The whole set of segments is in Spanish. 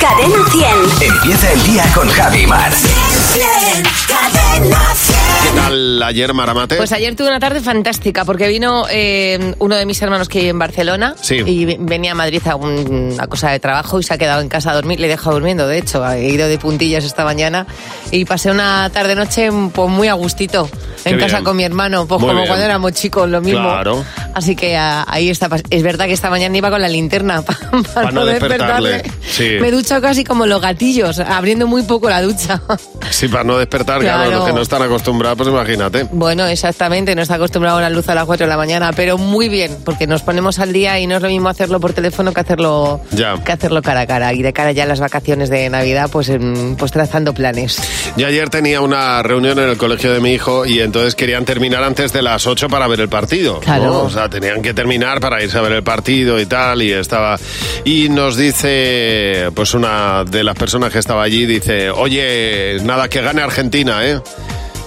Cadena 100. Empieza el día con Javi Mar. Cadena 100. ¿Qué tal ayer, Maramate? Pues ayer tuve una tarde fantástica porque vino eh, uno de mis hermanos que vive en Barcelona Sí. y ve- venía a Madrid a un- una cosa de trabajo y se ha quedado en casa a dormir. Le he dejado durmiendo, de hecho. He ido de puntillas esta mañana y pasé una tarde-noche pues, muy a gustito en Qué casa bien. con mi hermano, pues Muy como bien. cuando éramos chicos, lo mismo. Claro. Así que ah, ahí está. Es verdad que esta mañana iba con la linterna para, Pa' no despertarle. Sí. Me he casi como los gatillos, abriendo muy poco la ducha. Sí, para no despertar, claro, Claro. los que no están acostumbrados, pues imagínate. Bueno, exactamente, no está acostumbrado a la luz a las 4 de la mañana, pero muy bien, porque nos ponemos al día y no es lo mismo hacerlo por teléfono que hacerlo, Ya. que hacerlo cara a cara. Y de cara ya a las vacaciones de Navidad, pues, em, pues trazando planes. Yo ayer tenía una reunión en el colegio de mi hijo y entonces querían terminar antes de las 8 para ver el partido. ¿no? Claro. O sea, tenían que terminar para irse a ver el partido y tal, y estaba... Y nos dice, pues una de las personas que estaba allí, dice, oye, nada, que gane Argentina, ¿eh?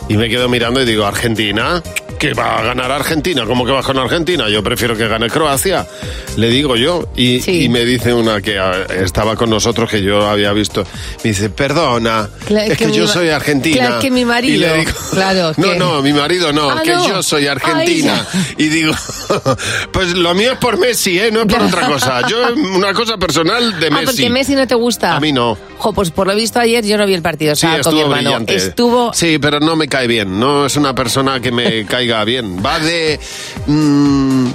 Y me quedo mirando y digo, ¿Argentina? ¿Que va a ganar Argentina? ¿Cómo que vas con Argentina? Yo prefiero que gane Croacia. Le digo yo. Y, Sí. y me dice una que ah, estaba con nosotros, que yo había visto. Me dice, perdona, Claro, es que, mi yo soy argentina. claro, que mi Y marido. le digo, Claro, no, que- no, mi marido no, Ah, que no. yo soy argentina. Ay, y digo, pues lo mío es por Messi, ¿eh? No es por otra cosa. Yo, una cosa personal de Ah, Messi. porque Messi no te gusta. A mí no. Jo, pues por lo visto ayer yo no vi el partido, Sí, estaba con mi hermano. brillante. Estuvo Sí, pero no me cae bien. No es una persona que me caiga bien. Va de. mm,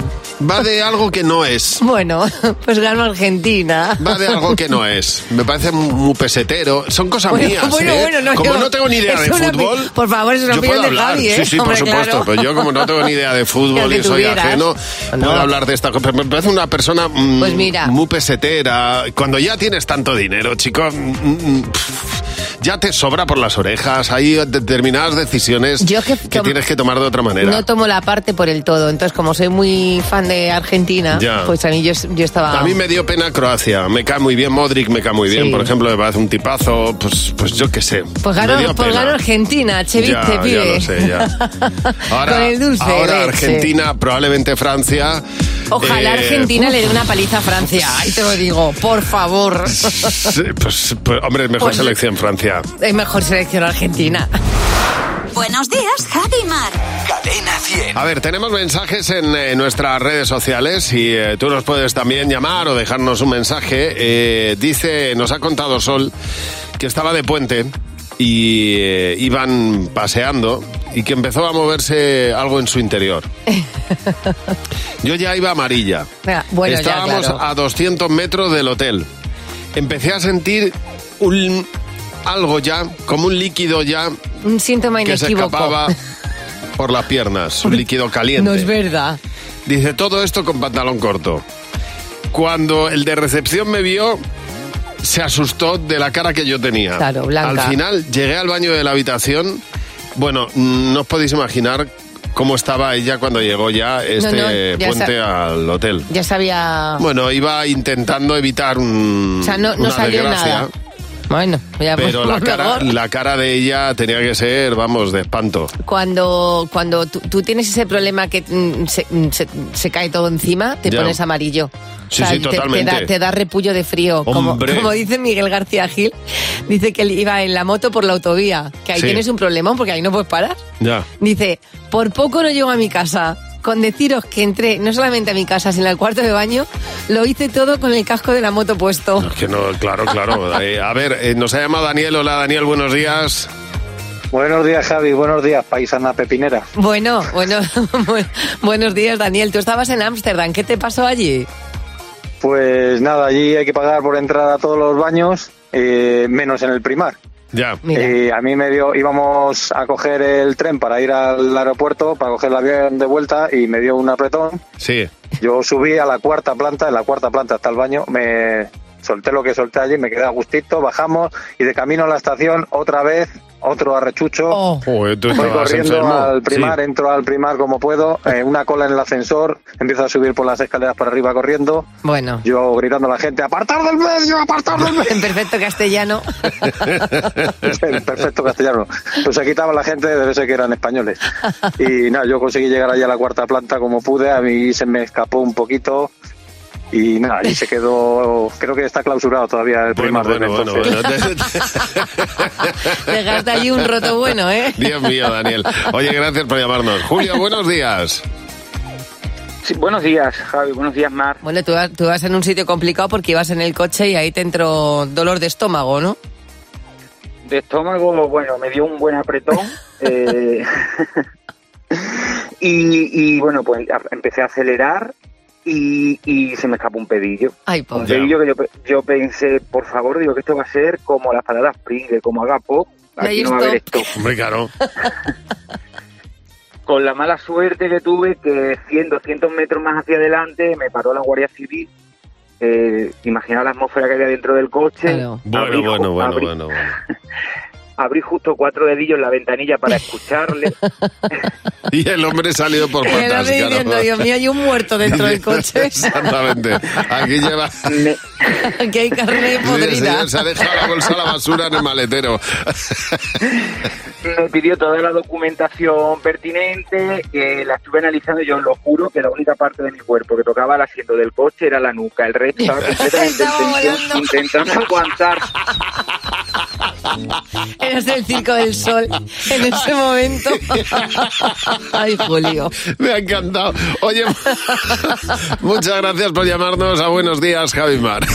va de algo que no es. bueno, pues ganó Argentina. Va de algo que no es. Me parece muy pesetero. Son cosas Bueno, mías. bueno, ¿eh? bueno, no, como yo- no tengo ni idea de fútbol. por favor, es una yo puedo de hablar. Javi, ¿eh? Sí, sí, por supuesto. claro. Pero yo, como no tengo ni idea de fútbol y soy tuvieras. ajeno, No. puedo hablar de esta cosa. Me parece una persona mm, Pues mira. muy pesetera. Cuando ya tienes tanto dinero, chicos. mm, ya te sobra por las orejas. Hay determinadas decisiones Yo que- tienes que tomar de otra manera. No tomo la parte por el todo. Entonces, como soy muy fan de Argentina, Ya. pues a mí yo, yo estaba... A mí me dio pena Croacia. Me cae muy bien Modric, me cae muy bien. Sí. Por ejemplo, me parece un tipazo. Pues, pues yo qué sé. Pues ganó, pues ganó Argentina, Chevite, Ya, pibe. ya lo sé, ya. Ahora, Con el dulce ahora leche. Argentina, probablemente Francia. Ojalá Eh, Argentina le dé una paliza a Francia. Ahí te lo digo, por favor. sí, Pues, pues, hombre, mejor Pues- selección Francia. Es mejor selección Argentina. Buenos días, Javi Mar. Cadena 100. A ver, tenemos mensajes en eh, nuestras redes sociales y eh, tú nos puedes también llamar o dejarnos un mensaje. Eh, dice, nos ha contado Sol que estaba de puente y eh, iban paseando y que empezó a moverse algo en su interior. Yo ya iba amarilla. Bueno, ya, Estábamos claro. a 200 metros del hotel. Empecé a sentir un algo ya, como un líquido ya Un síntoma que se inequívoco. escapaba por las piernas, un líquido caliente. No es verdad. Dice todo esto con pantalón corto. Cuando el de recepción me vio, se asustó de la cara que yo tenía. Claro, blanca. Al final llegué al baño de la habitación. Bueno, mm, no os podéis imaginar cómo estaba ella cuando llegó ya este no, ya puente al hotel. Ya sabía... Bueno, iba intentando evitar un, o sea, no, no una salió desgracia. nada. Bueno, ya Pero pues, la cara, la cara de ella tenía que ser, vamos, de espanto. Cuando, cuando tú, tú tienes ese problema que mm, se, mm, se- se cae todo encima, te Ya. pones amarillo. Sí, sí, te- te, totalmente. da, te da repullo de frío. Como, como dice Miguel García Gil, dice que él iba en la moto por la autovía, que ahí Sí. tienes un problemón porque ahí no puedes parar. Ya. Dice, por poco no llego a mi casa. Con deciros que entré no solamente a mi casa, sino al cuarto de baño, lo hice todo con el casco de la moto puesto. Es que no, claro, claro. Eh, a ver, eh, nos ha llamado Daniel. Hola, Daniel, buenos días. Buenos días, Javi. Buenos días, paisana pepinera. Bueno, bueno, bu- buenos días, Daniel. Tú estabas en Ámsterdam. ¿Qué te pasó allí? Pues nada, allí hay que pagar por entrar a todos los baños, eh, menos en el primar. Ya. Mira. Eh, a mí me dio, íbamos a coger el tren para ir al aeropuerto, para coger el avión de vuelta y me dio un apretón. Sí. Yo subí a la cuarta planta, en la cuarta planta hasta el baño, me solté lo que solté allí, me quedé a gustito, bajamos y de camino a la estación otra vez, otro arrechucho. Oh, Joder, tú Voy corriendo enfermo. al primar, Sí. entro al primar como puedo, eh, una cola en el ascensor, empiezo a subir por las escaleras para arriba corriendo, bueno. yo gritando a la gente, ¡apartar del medio, apartar del medio! En perfecto castellano. en perfecto castellano. Pues se quitaba la gente, debe ser que eran españoles. Y nada, yo conseguí llegar allá a la cuarta planta como pude, a mí se me escapó un poquito Y nada, y se quedó, creo que está clausurado todavía el Bueno, Primark bueno, bueno. Dejaste allí un roto bueno, ¿eh? Dios mío, Daniel. Oye, gracias por llamarnos. Julio, buenos días. Sí, buenos días, Javi. Buenos días, Mar. Bueno, tú, vas- tú vas en un sitio complicado porque ibas en el coche y ahí te entró dolor de estómago, ¿no? De estómago, bueno, me dio un buen apretón. eh, y, y, bueno, pues empecé a acelerar y, y se me escapó un pedillo. Ay, Un pedillo que yo, yo pensé, por favor, digo que esto va a ser como las paradas Pride, como haga pop. Ahí Aquí no va a haber esto. Hombre, claro. Con la mala suerte que tuve que 100, 200 metros más hacia adelante me paró la Guardia Civil. Eh, imagina la atmósfera que había dentro del coche. Claro. Bueno, bueno, bueno, bueno, bueno. Abrí justo cuatro dedillos en la ventanilla para escucharle. Y el hombre salió por claro. diciendo, Dios mío, hay un muerto dentro del coche. Exactamente. Aquí lleva... Me- que hay carne Sí, podrida. señor, se ha dejado la bolsa a la basura en el maletero. me pidió toda la documentación pertinente, que la estuve analizando y yo lo juro que la única parte de mi cuerpo que tocaba el asiento del coche era la nuca, el resto estaba completamente intentando aguantar. Eres el circo del sol en ese momento. Ay, Julio. Me ha encantado. Oye, muchas gracias por llamarnos a Buenos Días, Javimar.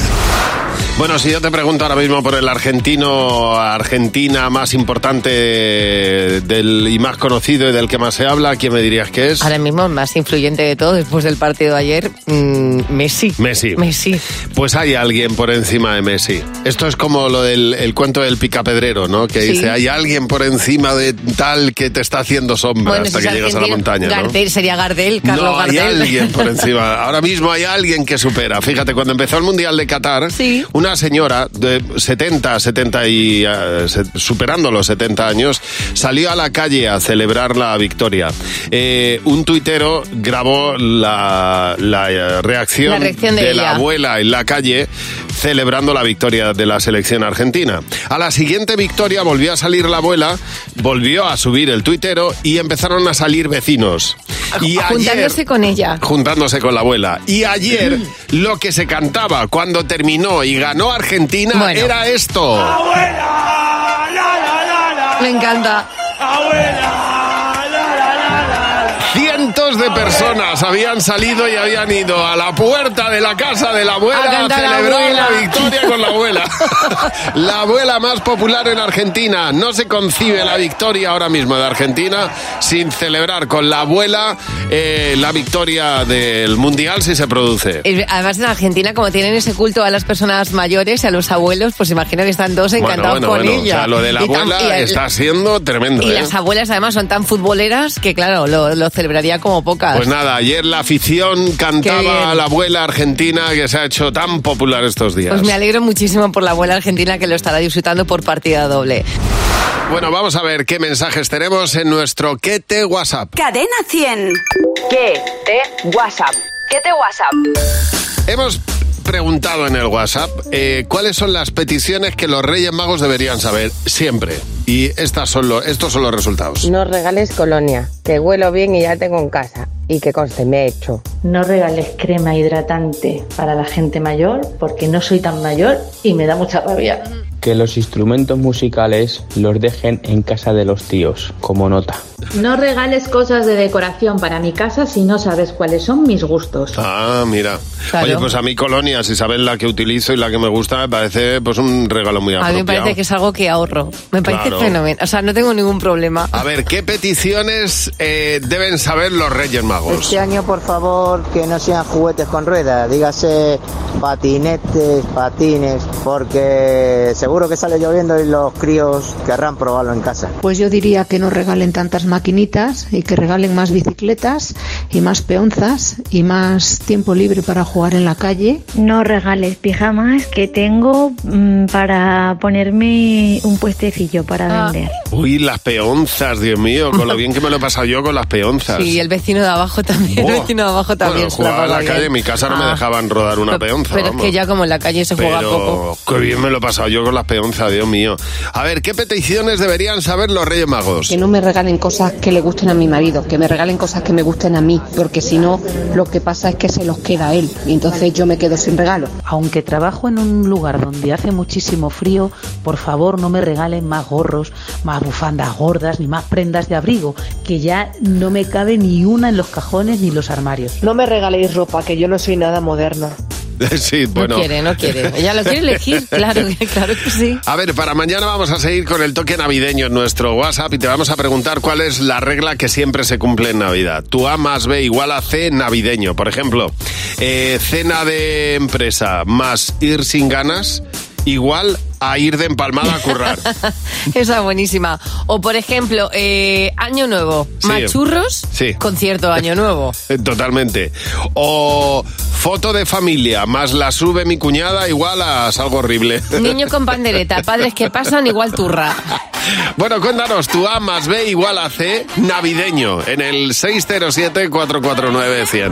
Bueno, si yo te pregunto ahora mismo por el argentino, Argentina más importante del, y más conocido y del que más se habla, ¿quién me dirías que es? Ahora mismo, más influyente de todo, después del partido de ayer, mm, Messi. Messi. Messi. Pues hay alguien por encima de Messi. Esto es como lo del el cuento del picapedrero, ¿no? Que Sí. dice, hay alguien por encima de tal que te está haciendo sombra hasta si que llegas a la montaña, ¿no? Gardel, sería Gardel, Carlos no, hay Gardel. alguien por encima. Ahora mismo hay alguien que supera. Fíjate, cuando empezó el Mundial de Qatar, Sí. una señora de 70, 70 y se- superando los 70 años, salió a la calle a celebrar la victoria. Eh, un tuitero grabó la, la, eh, reacción, La reacción de la ella. abuela en la calle celebrando la victoria de la selección argentina. A la siguiente victoria volvió a salir la abuela, volvió a subir el tuitero y empezaron a salir vecinos. Y Juntándose ayer- con ella. juntándose con la abuela. Y ayer lo que se cantaba cuando terminó y ganó Argentina Bueno. era esto. Me encanta. Cientos de personas habían salido y habían ido a la puerta de la casa de la abuela A la celebrar la, abuela. victoria con la abuela. la abuela más popular en Argentina. No se concibe la victoria ahora mismo de Argentina sin celebrar con la abuela eh, la victoria del Mundial si se produce. Eh, Además, en Argentina, como tienen ese culto a las personas mayores y a los abuelos, pues imagino que están todos encantados bueno, con bueno, ella. O sea, lo de la Y tan- abuela y el- está siendo tremendo. Y ¿eh? las abuelas además son tan futboleras que claro, lo, lo celebraría como pocas. Pues nada, ayer la afición cantaba a la abuela argentina que se ha hecho tan popular estos días. Pues me alegro muchísimo por la abuela argentina que lo estará disfrutando por partida doble. Bueno, vamos a ver qué mensajes tenemos en nuestro ¿Qué te WhatsApp? Cadena 100. ¿Qué te WhatsApp? ¿Qué te WhatsApp? Hemos preguntado en el WhatsApp eh, cuáles son las peticiones que los Reyes Magos deberían saber siempre. Y estas son lo- estos son los resultados. No regales colonia, que huelo bien y ya tengo en casa. Y que conste, me he hecho. No regales crema hidratante para la gente mayor porque no soy tan mayor y me da mucha rabia. Que los instrumentos musicales los dejen en casa de los tíos, como nota. No regales cosas de decoración para mi casa si no sabes cuáles son mis gustos. Ah, mira. Claro. Oye, pues a mi colonia, si sabes la que utilizo y la que me gusta, me parece pues un regalo muy A apropiado. mí me parece que es algo que ahorro. Me parece Claro. fenomenal. O sea, no tengo ningún problema. A ver, ¿qué peticiones eh, deben saber los Reyes Magos? Este año, por favor, que no sean juguetes con ruedas, dígase patinetes, patines, porque seguro que sale lloviendo y los críos querrán probarlo en casa. Pues yo diría que no regalen tantas maquinitas y que regalen más bicicletas y más peonzas y más tiempo libre para jugar en la calle. No regales pijamas que tengo mm, para ponerme un puestecillo para para vender. Uy, las peonzas, Dios mío, con lo bien que me lo he pasado yo con las peonzas. Y el vecino de abajo también. El vecino de abajo también. Bueno, jugaba en la bien. calle, en mi casa no me Ah, dejaban rodar una peonza. Pero es que ya como en la calle se juega Pero poco. qué bien me lo he pasado yo con las peonzas, Dios mío. A ver, ¿qué peticiones deberían saber los Reyes Magos? Que no me regalen cosas que le gusten a mi marido, que me regalen cosas que me gusten a mí, porque si no, lo que pasa es que se los queda a él y entonces yo me quedo sin regalo. Aunque trabajo en un lugar donde hace muchísimo frío, por favor no me regalen más gorros, más bufandas gordas, ni más prendas de abrigo, que ya no me cabe ni una en los cajones ni los armarios. No me regaléis ropa, que yo no soy nada moderna. Sí, bueno. No quiere, no quiere. Ella lo quiere elegir, claro, que- claro que sí. A ver, para mañana vamos a seguir con el toque navideño en nuestro WhatsApp y te vamos a preguntar cuál es la regla que siempre se cumple en Navidad. Tu A más B igual a C navideño. Por ejemplo, eh, cena de empresa más ir sin ganas igual a ir de empalmada a currar. Esa es buenísima. O por ejemplo, eh, Año Nuevo, Sí. machurros, Sí. concierto de Año Nuevo. Totalmente. O foto de familia más la sube mi cuñada igual a algo horrible. Niño con pandereta, padres que pasan igual turra. Bueno, cuéntanos, tu A más B igual a C navideño en el 607-449-100.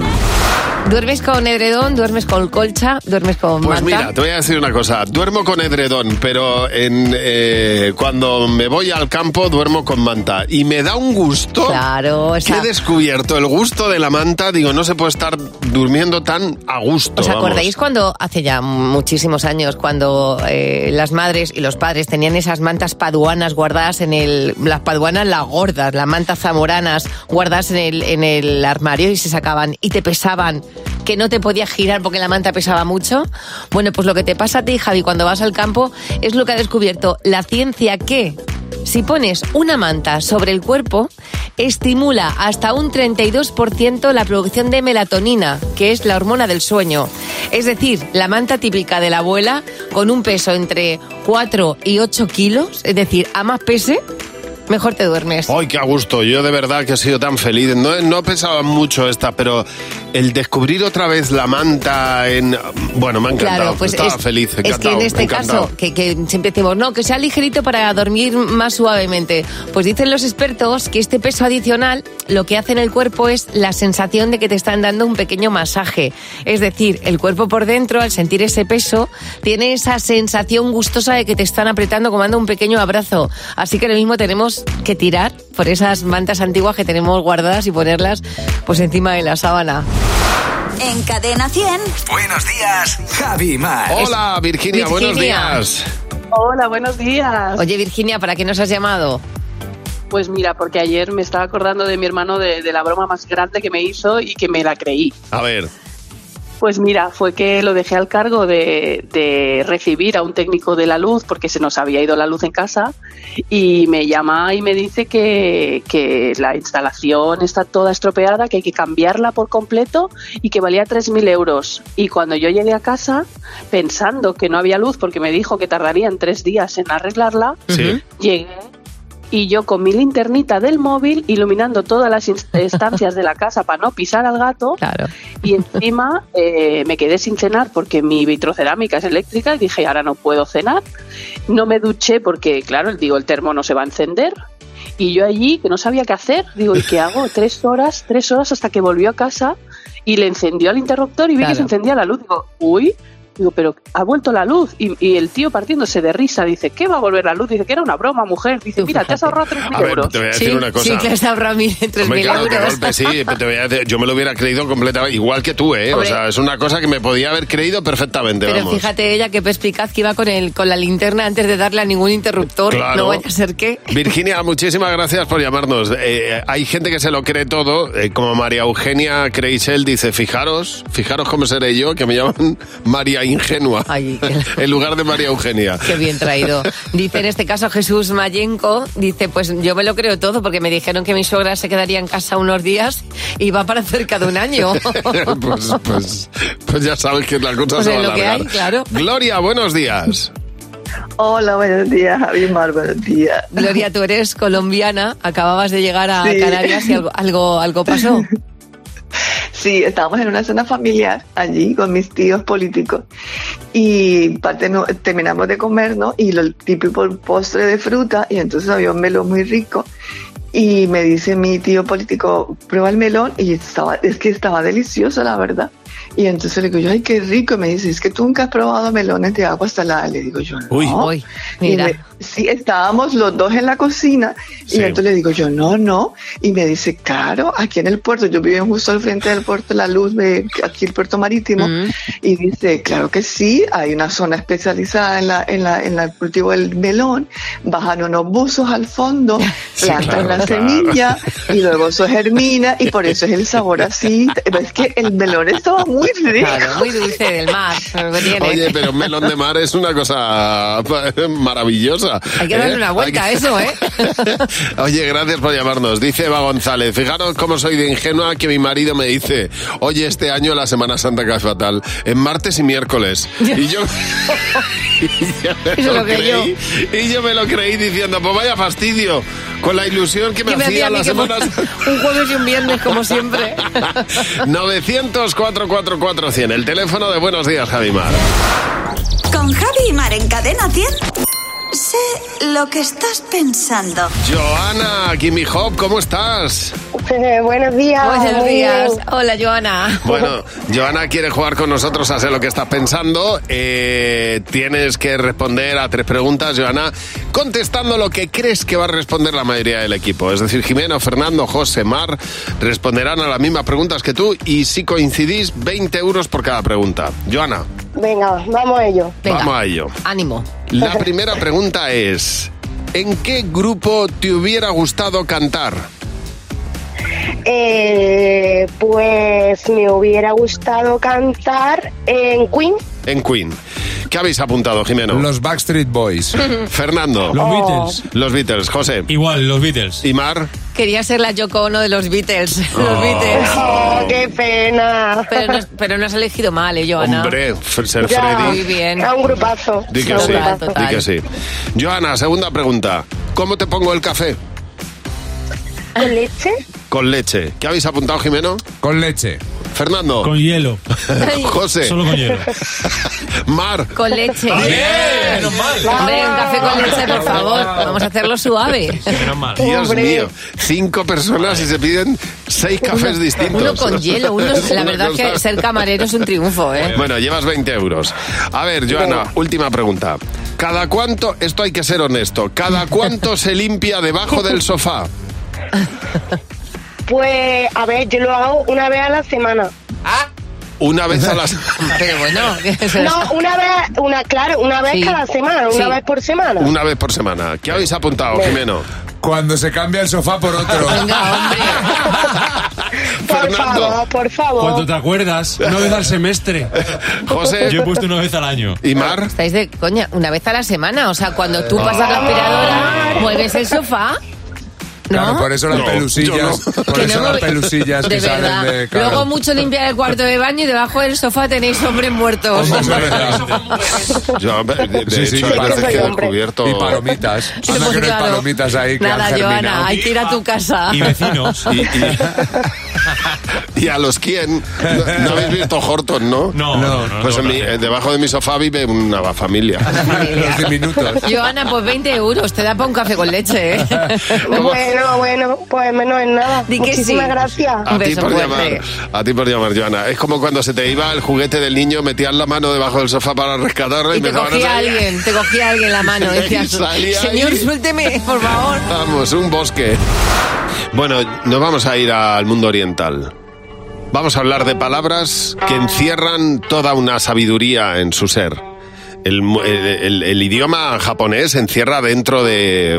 ¿Duermes con edredón? ¿Duermes con colcha? ¿Duermes con Pues manta? mira, te voy a decir una cosa. Duermo con edredón, pero en, eh, cuando me voy al campo duermo con manta. Y me da un gusto. Claro, Que he descubierto el gusto de la manta. Digo, no se puede estar durmiendo tan a gusto. ¿Os vamos. acordáis cuando, hace ya muchísimos años, cuando eh, las madres y los padres tenían esas mantas paduanas guardadas en el... Las paduanas, las gordas, las mantas zamoranas guardadas en el, en el armario y se sacaban y te pesaban, que no te podías girar porque la manta pesaba mucho? Bueno, pues lo que te pasa a ti, Javi, cuando vas al campo es lo que ha descubierto la ciencia que... Si pones una manta sobre el cuerpo, estimula hasta un 32% la producción de melatonina, que es la hormona del sueño. Es decir, la manta típica de la abuela, con un peso entre 4 y 8 kilos, es decir, a más pese, mejor te duermes. Ay, qué a gusto. Yo de verdad que he sido tan feliz. No, no pesaba mucho esta, pero el descubrir otra vez la manta en... Bueno, me ha encantado. Claro, pues Estaba es, feliz, es encantado, que en este encantado. caso, que, que siempre decimos, no, que sea ligerito para dormir más suavemente. Pues dicen los expertos que este peso adicional lo que hace en el cuerpo es la sensación de que te están dando un pequeño masaje. Es decir, el cuerpo por dentro, al sentir ese peso, tiene esa sensación gustosa de que te están apretando como dando un pequeño abrazo. Así que lo mismo tenemos que tirar por esas mantas antiguas que tenemos guardadas y ponerlas pues encima de la sábana. En Cadena 100. Buenos días, Javi Mar. Hola, Virginia, buenos días. Hola, buenos días. Oye, Virginia, ¿para qué nos has llamado? Pues mira, porque ayer me estaba acordando de mi hermano de, de la broma más grande que me hizo y que me la creí. A ver. Pues mira, fue que lo dejé al cargo de, de recibir a un técnico de la luz porque se nos había ido la luz en casa y me llama y me dice que, que la instalación está toda estropeada, que hay que cambiarla por completo y que valía 3.000 euros. Y cuando yo llegué a casa, pensando que no había luz porque me dijo que tardarían tres días en arreglarla, Sí. llegué y yo con mi linternita del móvil iluminando todas las estancias de la casa para no pisar al gato. Y encima eh, me quedé sin cenar porque mi vitrocerámica es eléctrica y dije ahora no puedo cenar no me duché porque claro digo el termo no se va a encender. Y yo allí que no sabía qué hacer digo y qué hago tres horas tres horas hasta que volvió a casa y le encendió el interruptor y vi que se encendía la luz. Digo uy Digo, pero ha vuelto la luz. Y, y el tío partiéndose de risa dice, ¿qué va a volver la luz? Dice que era una broma, mujer. Dice, mira, te has ahorrado 3.000 A ver, euros. te voy a decir una cosa. Sí, que has ahorrado mil- 3.000 Hombre, claro, de euros. golpe sí, te voy a decir, yo me lo hubiera creído completamente, igual que tú, ¿eh? Hombre. O sea, es una cosa que me podía haber creído perfectamente, Pero vamos. fíjate ella que perspicaz que iba con el con la linterna antes de darle a ningún interruptor. Claro. No vaya a ser que. Virginia, muchísimas gracias por llamarnos. Eh, hay gente que se lo cree todo, eh, como María Eugenia Creisel dice, fijaros, fijaros cómo seré yo, que me llaman María Ingenua, en lugar de María Eugenia. Qué bien traído. Dice en este caso Jesús Mayenco, dice, pues yo me lo creo todo porque me dijeron que mi suegra se quedaría en casa unos días y va para cerca de un año. pues, pues, pues ya sabes que la cosa Pues se va es a alargar. claro. Gloria, buenos días. Hola, buenos días, Javi Mar, buenos días. Gloria, tú eres colombiana, acababas de llegar a Sí. Canarias y algo, algo, algo pasó. Sí, estábamos en una cena familiar allí con mis tíos políticos y parte no- terminamos de comer, ¿no? Y lo, el típico postre de fruta, y entonces había un melón muy rico. Y me dice mi tío político, prueba el melón, y estaba, es que estaba delicioso, la verdad. Y entonces le digo yo, ay, qué rico. Y me dice, es que tú nunca has probado melones de agua salada. Le digo yo, no. Uy. Uy, Y mira. me- sí, estábamos los dos en la cocina y Sí. entonces le digo yo, no, no. Y me dice, claro, aquí en el puerto, yo vivo justo al frente del puerto La Luz, de aquí el puerto marítimo, Mm. y dice, claro que sí, hay una zona especializada en la, en la, en el cultivo del melón, bajan unos buzos al fondo, plantan claro, la claro. semilla y luego eso germina y por eso es el sabor así. Es que el melón estaba muy rico. Claro, muy dulce del mar. que. Oye, pero un melón de mar es una cosa maravillosa. Hay que darle ¿eh? una vuelta a que- eso, ¿eh? Oye, gracias por llamarnos. Dice Eva González, fijaros cómo soy de ingenua que mi marido me dice, oye, este año la Semana Santa cae fatal, en martes y miércoles. Y yo... y yo me Eso lo que creí, y yo me lo creí diciendo, pues vaya fastidio, con la ilusión que me ¿Qué me hacía hacía a mí la que Semana fuera Santa. un jueves y un viernes, como siempre? 900 444 100, el teléfono de Buenos Días, Javimar. Con Javi y Mar en Cadena 100. Sé lo que estás pensando. Joana, Kimmy Hop, ¿cómo estás? Buenos días. Buenos días. Hola, Joana. Bueno, Joana quiere jugar con nosotros a sé lo que estás pensando. Eh, tienes que responder a tres preguntas, Joana, contestando lo que crees que va a responder la mayoría del equipo. Es decir, Jimeno, Fernando, José, Mar responderán a las mismas preguntas que tú y si coincidís, 20 euros por cada pregunta. Joana, Venga, vamos a ello. Venga. vamos a ello. Ánimo. La primera pregunta es, ¿en qué grupo te hubiera gustado cantar? Eh, pues me hubiera gustado cantar en Queen. En Queen. ¿Qué habéis apuntado, Jimeno? Los Backstreet Boys. Fernando. Los Beatles. Los Beatles. José. Igual, los Beatles. ¿Y Mar? Quería ser la Yoko Ono de los Beatles. Los Oh. Beatles. Oh, qué pena. Pero no, pero no has elegido mal, ¿eh, Joana? Hombre, ser Ya, Freddy. Muy bien. Era un grupazo. Di que sí, di que sí. Joana, segunda pregunta. ¿Cómo te pongo el café? ¿Con leche? Con leche. ¿Qué habéis apuntado, Jimeno? Con leche. Fernando. Con hielo. José. Solo con hielo. Mar. Con leche. Menos mal. Hombre, un café con leche, por favor. Vamos a hacerlo suave. Menos mal. Dios Hombre. mío. Cinco personas y se piden seis cafés distintos. Uno con hielo. Uno, la verdad es que ser camarero es un triunfo, ¿eh? Bueno, llevas 20 euros. A ver, Joana, última pregunta. ¿Cada cuánto, esto hay que ser honesto, cada cuánto se limpia debajo del sofá? Pues, a ver, yo lo hago una vez a la semana. Una vez a las... Pero bueno, No, una vez, una, claro, una vez Sí. cada semana, una Sí. vez por semana. Una vez por semana. ¿Qué habéis apuntado, Jimeno? Cuando se cambia el sofá por otro. venga, hombre. por Fernando. favor, por favor. Cuando te acuerdas, una vez al semestre. José Yo he puesto una vez al año. y Mar. Estáis de coña, una vez a la semana. O sea, cuando tú pasas la aspiradora, mueves el sofá. ¿No? Claro, por eso las No, pelusillas, yo no. por Que eso no las me- pelusillas de que salen verdad. de claro. Luego mucho limpiar el cuarto de baño y debajo del sofá tenéis hombres muertos. Hombre, es verdad. Yo, de, de Sí, sí, hecho, y hay veces que he descubierto... Y palomitas. Sí, Anda que no hay claro. palomitas ahí que Nada, germinado. Joana, hay que ir a tu casa. Y vecinos. Y, y- y a los quién. No, no habéis visto Horton, ¿no? No, no, no. Pues no, en mi- no. eh, debajo de mi sofá vive una familia. Los diminutos. Joana, pues 20 euros, te da para un café con leche, ¿eh? Bueno, bueno, pues menos en nada. Di Muchísimas sí. gracias. A ti por fuerte. llamar, a ti por llamar, Joana. Es como cuando se te iba el juguete del niño, metías la mano debajo del sofá para rescatarlo y, Y te a cogía salir. alguien, te cogía alguien la mano. Decías, señor, ahí. suélteme, por favor. Vamos, un bosque. Bueno, nos vamos a ir al mundo oriental. Vamos a hablar de palabras que encierran toda una sabiduría en su ser. El, mu- el- idioma japonés encierra dentro de,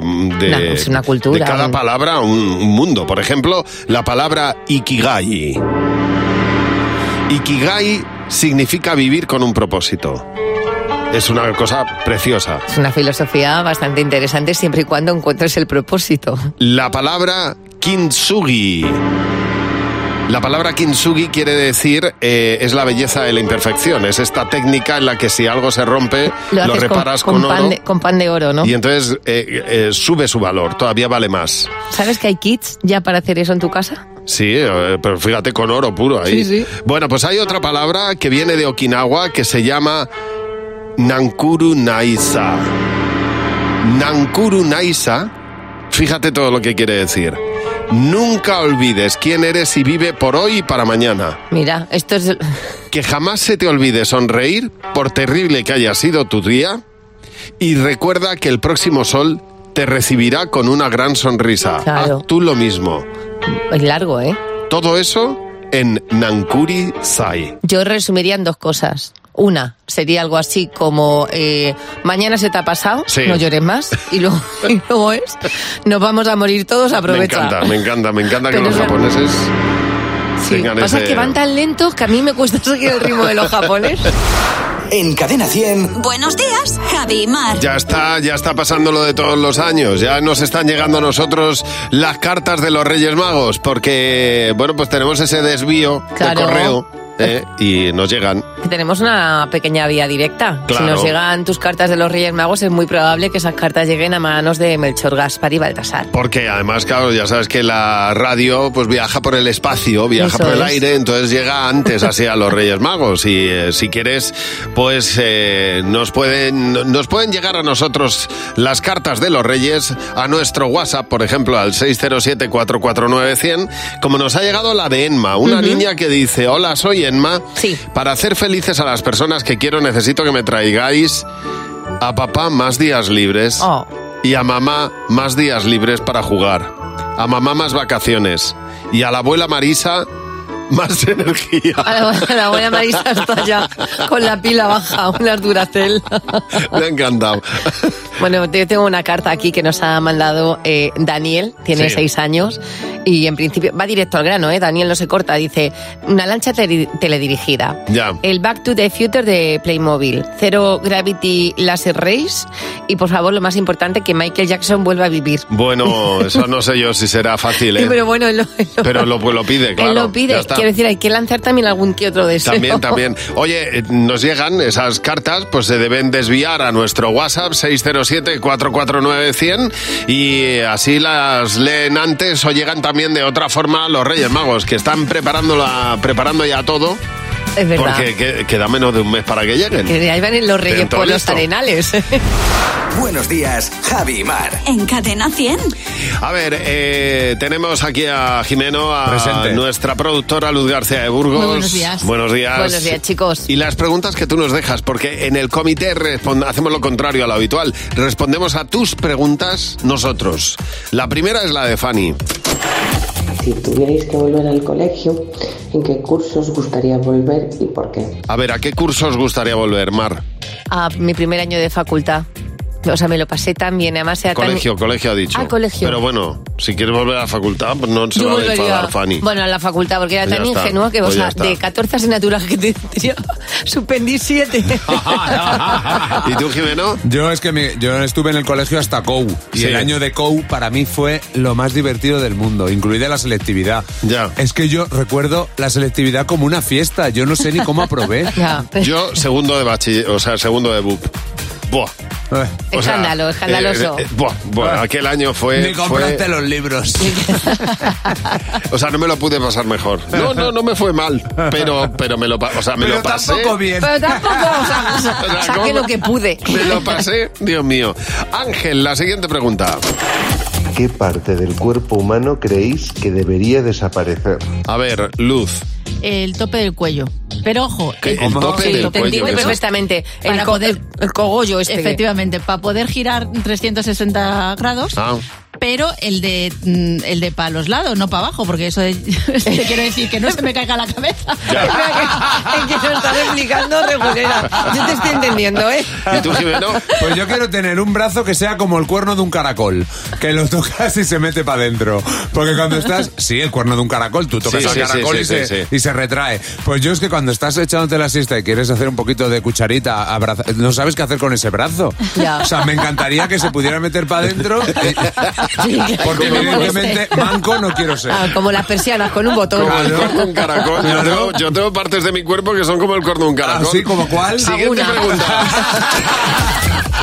es una cultura, de cada palabra un, un mundo. Por ejemplo, la palabra ikigai. Ikigai significa vivir con un propósito. Es una cosa preciosa. Es una filosofía bastante interesante siempre y cuando encuentres el propósito. La palabra kintsugi. La palabra kintsugi quiere decir eh, es la belleza de la imperfección. Es esta técnica en la que si algo se rompe lo, reparas con, con, con pan oro de, con pan de oro, ¿no? y entonces eh, eh, sube su valor. Todavía vale más. ¿Sabes que hay kits ya para hacer eso en tu casa? Sí, pero fíjate con oro puro ahí. Sí, sí. Bueno, pues hay otra palabra que viene de Okinawa que se llama Nankuru Naisa. Nankuru Naisa, fíjate todo lo que quiere decir. Nunca olvides quién eres y vive por hoy y para mañana. Mira, esto es... Que jamás se te olvide sonreír, por terrible que haya sido tu día, y recuerda que el próximo sol te recibirá con una gran sonrisa. Claro. Haz tú lo mismo. Es largo, ¿eh? Todo eso en Nankuri Sai. Yo resumiría en dos cosas. Una sería algo así como eh, mañana se te ha pasado, Sí. no llores más. Y luego, y luego es nos vamos a morir todos, Me aprovecha. encanta, me encanta, me encanta que Pero los japoneses Sí, tengan pasa ese... que van tan lentos que a mí me cuesta seguir el ritmo de los japoneses. En Cadena 100. Buenos días, Javi y Mar. Ya está, ya está pasando lo de todos los años. Ya nos están llegando a nosotros las cartas de los Reyes Magos, porque, bueno, pues tenemos ese desvío Claro. de correo ¿eh? y nos llegan. Tenemos una pequeña vía directa. Claro. Si nos llegan tus cartas de los Reyes Magos, es muy probable que esas cartas lleguen a manos de Melchor Gaspar y Baltasar. Porque además, claro, ya sabes que la radio pues viaja por el espacio, viaja Eso por el es. aire, entonces llega antes así a los Reyes Magos. Y eh, si quieres, pues eh, nos pueden nos pueden llegar a nosotros las cartas de los Reyes a nuestro WhatsApp, por ejemplo, al 607-449-100, como nos ha llegado la de Enma, una Ujú. niña que dice, hola, soy Enma. Para hacer felices a las personas que quiero, necesito que me traigáis a papá más días libres Oh. y a mamá más días libres para jugar. A mamá más vacaciones y a la abuela Marisa más energía. A la, a la buena Marisa está ya con la pila baja, unas Duracell. Me ha encantado. Bueno, yo tengo una carta aquí que nos ha mandado eh, Daniel, tiene Sí. seis años, y en principio va directo al grano, ¿eh? Daniel no se corta, dice, una lancha tele- teledirigida. Ya. El Back to the Future de Playmobil, Zero Gravity Laser Race, y por favor, lo más importante, que Michael Jackson vuelva a vivir. Bueno, eso no sé yo si será fácil, ¿eh? Pero bueno, él lo, él lo- Pero lo, pues lo pide, claro. él lo ya pide. Está. Quiero decir, hay que lanzar también algún que otro deseo. También, también. Oye, eh, nos llegan esas cartas, pues se deben desviar a nuestro WhatsApp 607-449-100 y así las leen antes o llegan también de otra forma los Reyes Magos, que están preparando, la, preparando ya todo. Es verdad. Porque que- queda menos de un mes para que lleguen. Que ahí van los reyes Dentro por los arenales. Buenos días, Javi y Mar. En Cadena 100. A ver, eh, tenemos aquí a Jimeno, a Presente. nuestra productora Luz García de Burgos. Muy buenos días. Buenos días. Buenos días, chicos. Y las preguntas que tú nos dejas, porque en el comité respond- hacemos lo contrario a lo habitual. Respondemos a tus preguntas nosotros. La primera es la de Fanny. Si tuvierais que volver al colegio, ¿en qué curso os gustaría volver y por qué? A ver, ¿a qué curso os gustaría volver, Mar? A mi primer año de facultad. O sea, me lo pasé tan bien, además era tan- Colegio, colegio ha dicho. Ah, colegio. Pero bueno, si quieres volver a la facultad, pues no se Yo va a enfadar Fanny. Bueno, a la facultad, porque era Pues tan ya ingenua que, o pues ya sea, de 14 asignaturas que te- tenía, suspendí 7. ¿Y tú, Jimeno? Yo es que me- yo estuve en el colegio hasta COU y Sí. el año de COU para mí fue lo más divertido del mundo, incluida la selectividad. Ya. Es que yo recuerdo la selectividad como una fiesta, yo no sé ni cómo aprobé. Yo, segundo de bachiller, o sea, segundo de BUP. Buah. Eh, O Escándalo, escandaloso. eh, eh, buah, buah, aquel año fue. Ni compraste fue- los libros. O sea, no me lo pude pasar mejor. No, no, no me fue mal. Pero, pero me lo, pa- o sea, me Pero lo pasé. tampoco bien. Pero tampoco, o sea, o sea, saqué ¿cómo lo que pude. Me lo pasé, Dios mío. Ángel, la siguiente pregunta. ¿Qué parte del cuerpo humano creéis que debería desaparecer? A ver, Luz. El tope del cuello. Pero ojo, ¿Qué? ¿El tope Sí, del te cuello? perfectamente. El, co- poder- el- el cogollo este. efectivamente, para poder girar 360 grados, Ah, pero el de mm, el de para los lados, no para abajo, porque eso de- te quiero decir que no se me caiga la cabeza. Es que lo estás explicando regulera. Yo te estoy entendiendo, ¿eh? ¿Y tú, Jimeno? Pues yo quiero tener un brazo que sea como el cuerno de un caracol, que lo tocas y se mete para adentro. Porque cuando estás, sí, el cuerno de un caracol, tú tocas Sí, al sí, caracol sí, y, se, y se retrae. Pues yo es que cuando estás echándote la siesta y quieres hacer un poquito de cucharita, abraza- no sabes qué hacer con ese brazo. Ya. O sea, me encantaría que se pudiera meter para adentro, Sí, porque como evidentemente manco no quiero ser. Ah, como las persianas con un botón. Como el de un caracol. Yo tengo, yo tengo partes de mi cuerpo que son como el corno de un caracol. ¿Ah, sí? ¿Como cuál? Siguiente Alguna. pregunta.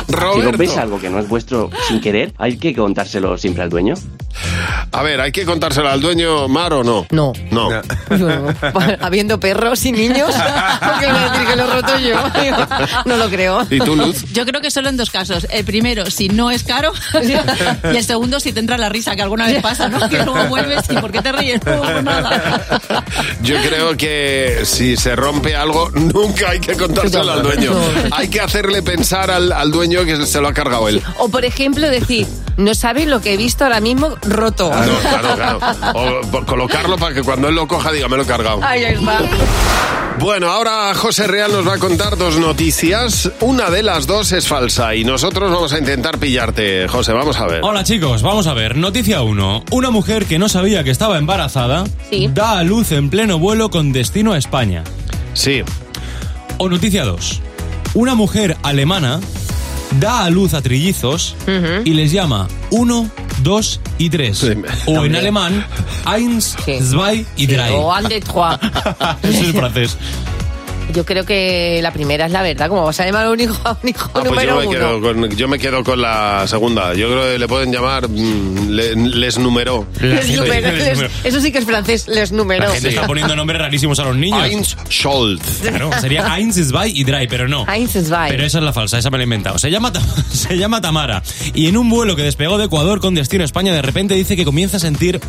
Si Roberto. rompéis algo que no es vuestro sin querer, ¿hay que contárselo siempre al dueño? A ver, ¿hay que contárselo al dueño Mar o no? No. No. Habiendo perros y niños, ¿por qué voy a decir que lo he roto yo? No lo creo. ¿Y tú, Luz? Yo creo que solo en dos casos. El primero, si no es caro. y el segundo, si te entra la risa, que alguna vez pasa, ¿no? Que luego vuelves y ¿por qué te ríes? No, pues nada. Yo creo que si se rompe algo, nunca hay que contárselo al dueño. Hay que hacerle pensar al, al dueño que se lo ha cargado él. O, por ejemplo, decir, no sabes lo que he visto ahora mismo roto. Claro, claro, claro. O colocarlo para que cuando él lo coja diga, me lo he cargado. Ay, ahí está. Bueno, ahora José Real nos va a contar dos noticias. Una de las dos es falsa y nosotros vamos a intentar pillarte. José, vamos a ver. Hola chicos, vamos a ver. Noticia 1. Una mujer que no sabía que estaba embarazada da a luz en pleno vuelo con destino a España. Sí. O noticia 2. Una mujer alemana da a luz a trillizos y les llama 1, 2 y 3. O en Hombre. alemán, eins, zwei y drei. O un de trois. Eso es francés. Yo creo que la primera es la verdad. Como vas a llamar a un hijo, a un hijo Ah, pues número yo, me uno. quedo con, yo me quedo con la segunda. Yo creo que le pueden llamar mm, le- les numeró. Les numeró, les- eso sí que es francés, les numeró. La gente está poniendo nombres rarísimos a los niños. Heinz Scholz. Claro, sería Eins, zwei y drei, pero no. Heinz Zwei. Pero esa es la falsa, esa me la he inventado. Se llama, Ta- se llama Tamara. Y en un vuelo que despegó de Ecuador con destino a España, de repente dice que comienza a sentir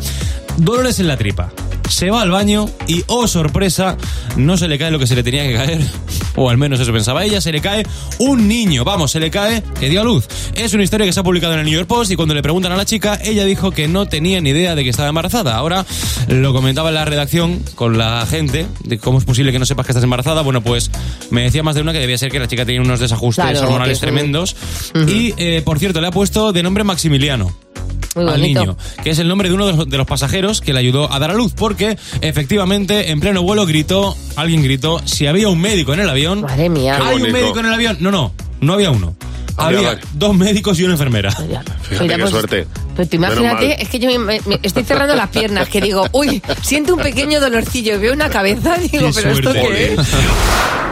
dolores en la tripa. Se va al baño y, oh sorpresa, no se le cae lo que se le tenía que caer. O al menos eso pensaba ella, se le cae un niño. Vamos, se le cae que dio a luz. Es una historia que se ha publicado en el New York Post y cuando le preguntan a la chica, ella dijo que no tenía ni idea de que estaba embarazada. Ahora lo comentaba en la redacción con la gente de cómo es posible que no sepas que estás embarazada. Bueno, pues me decía más de una que debía ser que la chica tenía unos desajustes Claro, hormonales tremendos. Y, eh, por cierto, le ha puesto de nombre Maximiliano Muy al bonito. niño, que es el nombre de uno de los, de los pasajeros que le ayudó a dar a luz, porque efectivamente en pleno vuelo gritó, alguien gritó, si había un médico en el avión. Madre mía. ¿Hay un médico en el avión? No, no, no había uno. Había dos médicos y una enfermera. Fíjate Mira, qué pues, suerte. Pero tú Menos imagínate, es que yo me, me- estoy cerrando las piernas, que digo, uy, siento un pequeño dolorcillo, veo una cabeza, digo, Qué pero esto qué es.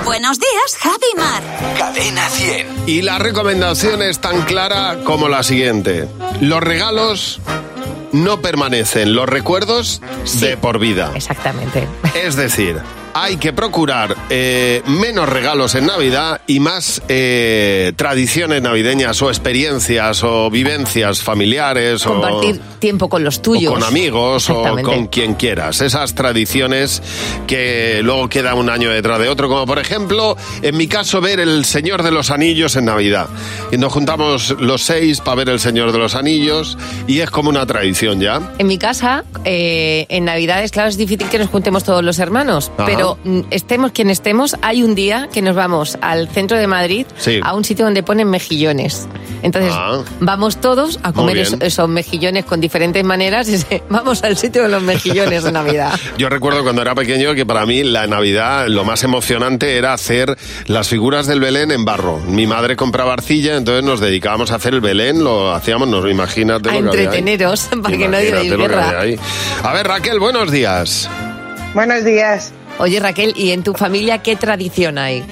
Buenos días, Javi Mar. Cadena 100. Y la recomendación es tan clara como la siguiente. Los regalos no permanecen, los recuerdos de por vida. Exactamente. Es decir, hay que procurar eh, menos regalos en Navidad y más eh, tradiciones navideñas o experiencias o vivencias familiares o- Compartir tiempo con los o tuyos. con amigos o con quien quieras. Esas tradiciones que luego quedan un año detrás de otro, como por ejemplo, en mi caso, ver El Señor de los Anillos en Navidad. Y nos juntamos los seis para ver El Señor de los Anillos y es como una tradición ya. En mi casa, eh, en Navidades, claro, es difícil que nos juntemos todos los hermanos, Ajá. pero mm, estemos quien estemos, hay un día que nos vamos al centro de Madrid, Sí. a un sitio donde ponen mejillones. Entonces, Ah. vamos todos a comer esos, esos mejillones con diferentes maneras y se- vamos al sitio de los mejillones de Navidad. Yo recuerdo cuando era pequeño que para mí la Navidad lo más emocionante era hacer las figuras del Belén en barro. Mi madre compraba arcilla, entonces nos dedicábamos a hacer el Belén, lo hacíamos, nos imagínate A lo que había ahí. entreteneros, para que no Imagínate que guerra. había ahí. A ver, Raquel, buenos días. Buenos días. Oye, Raquel, ¿y en tu familia qué tradición hay?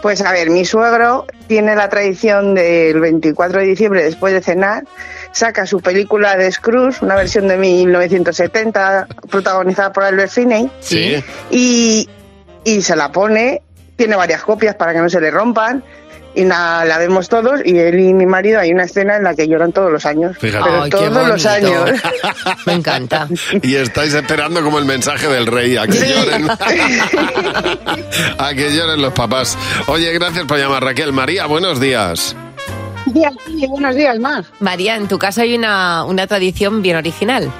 Pues a ver, mi suegro tiene la tradición del 24 de diciembre, después de cenar, saca su película de Scrooge, una versión de 1970, protagonizada por Albert Finney, Sí. y, y se la pone, tiene varias copias para que no se le rompan, y nada, la vemos todos, y él y mi marido hay una escena en la que lloran todos los años. Fíjate. Pero Ay, qué todos los bonito. años. Me encanta. Y estáis esperando como el mensaje del rey, a que lloren. a que lloren los papás. Oye, gracias por llamar, Raquel. María, buenos días. Días, buenos días, más. María, en tu casa hay una, una tradición bien original.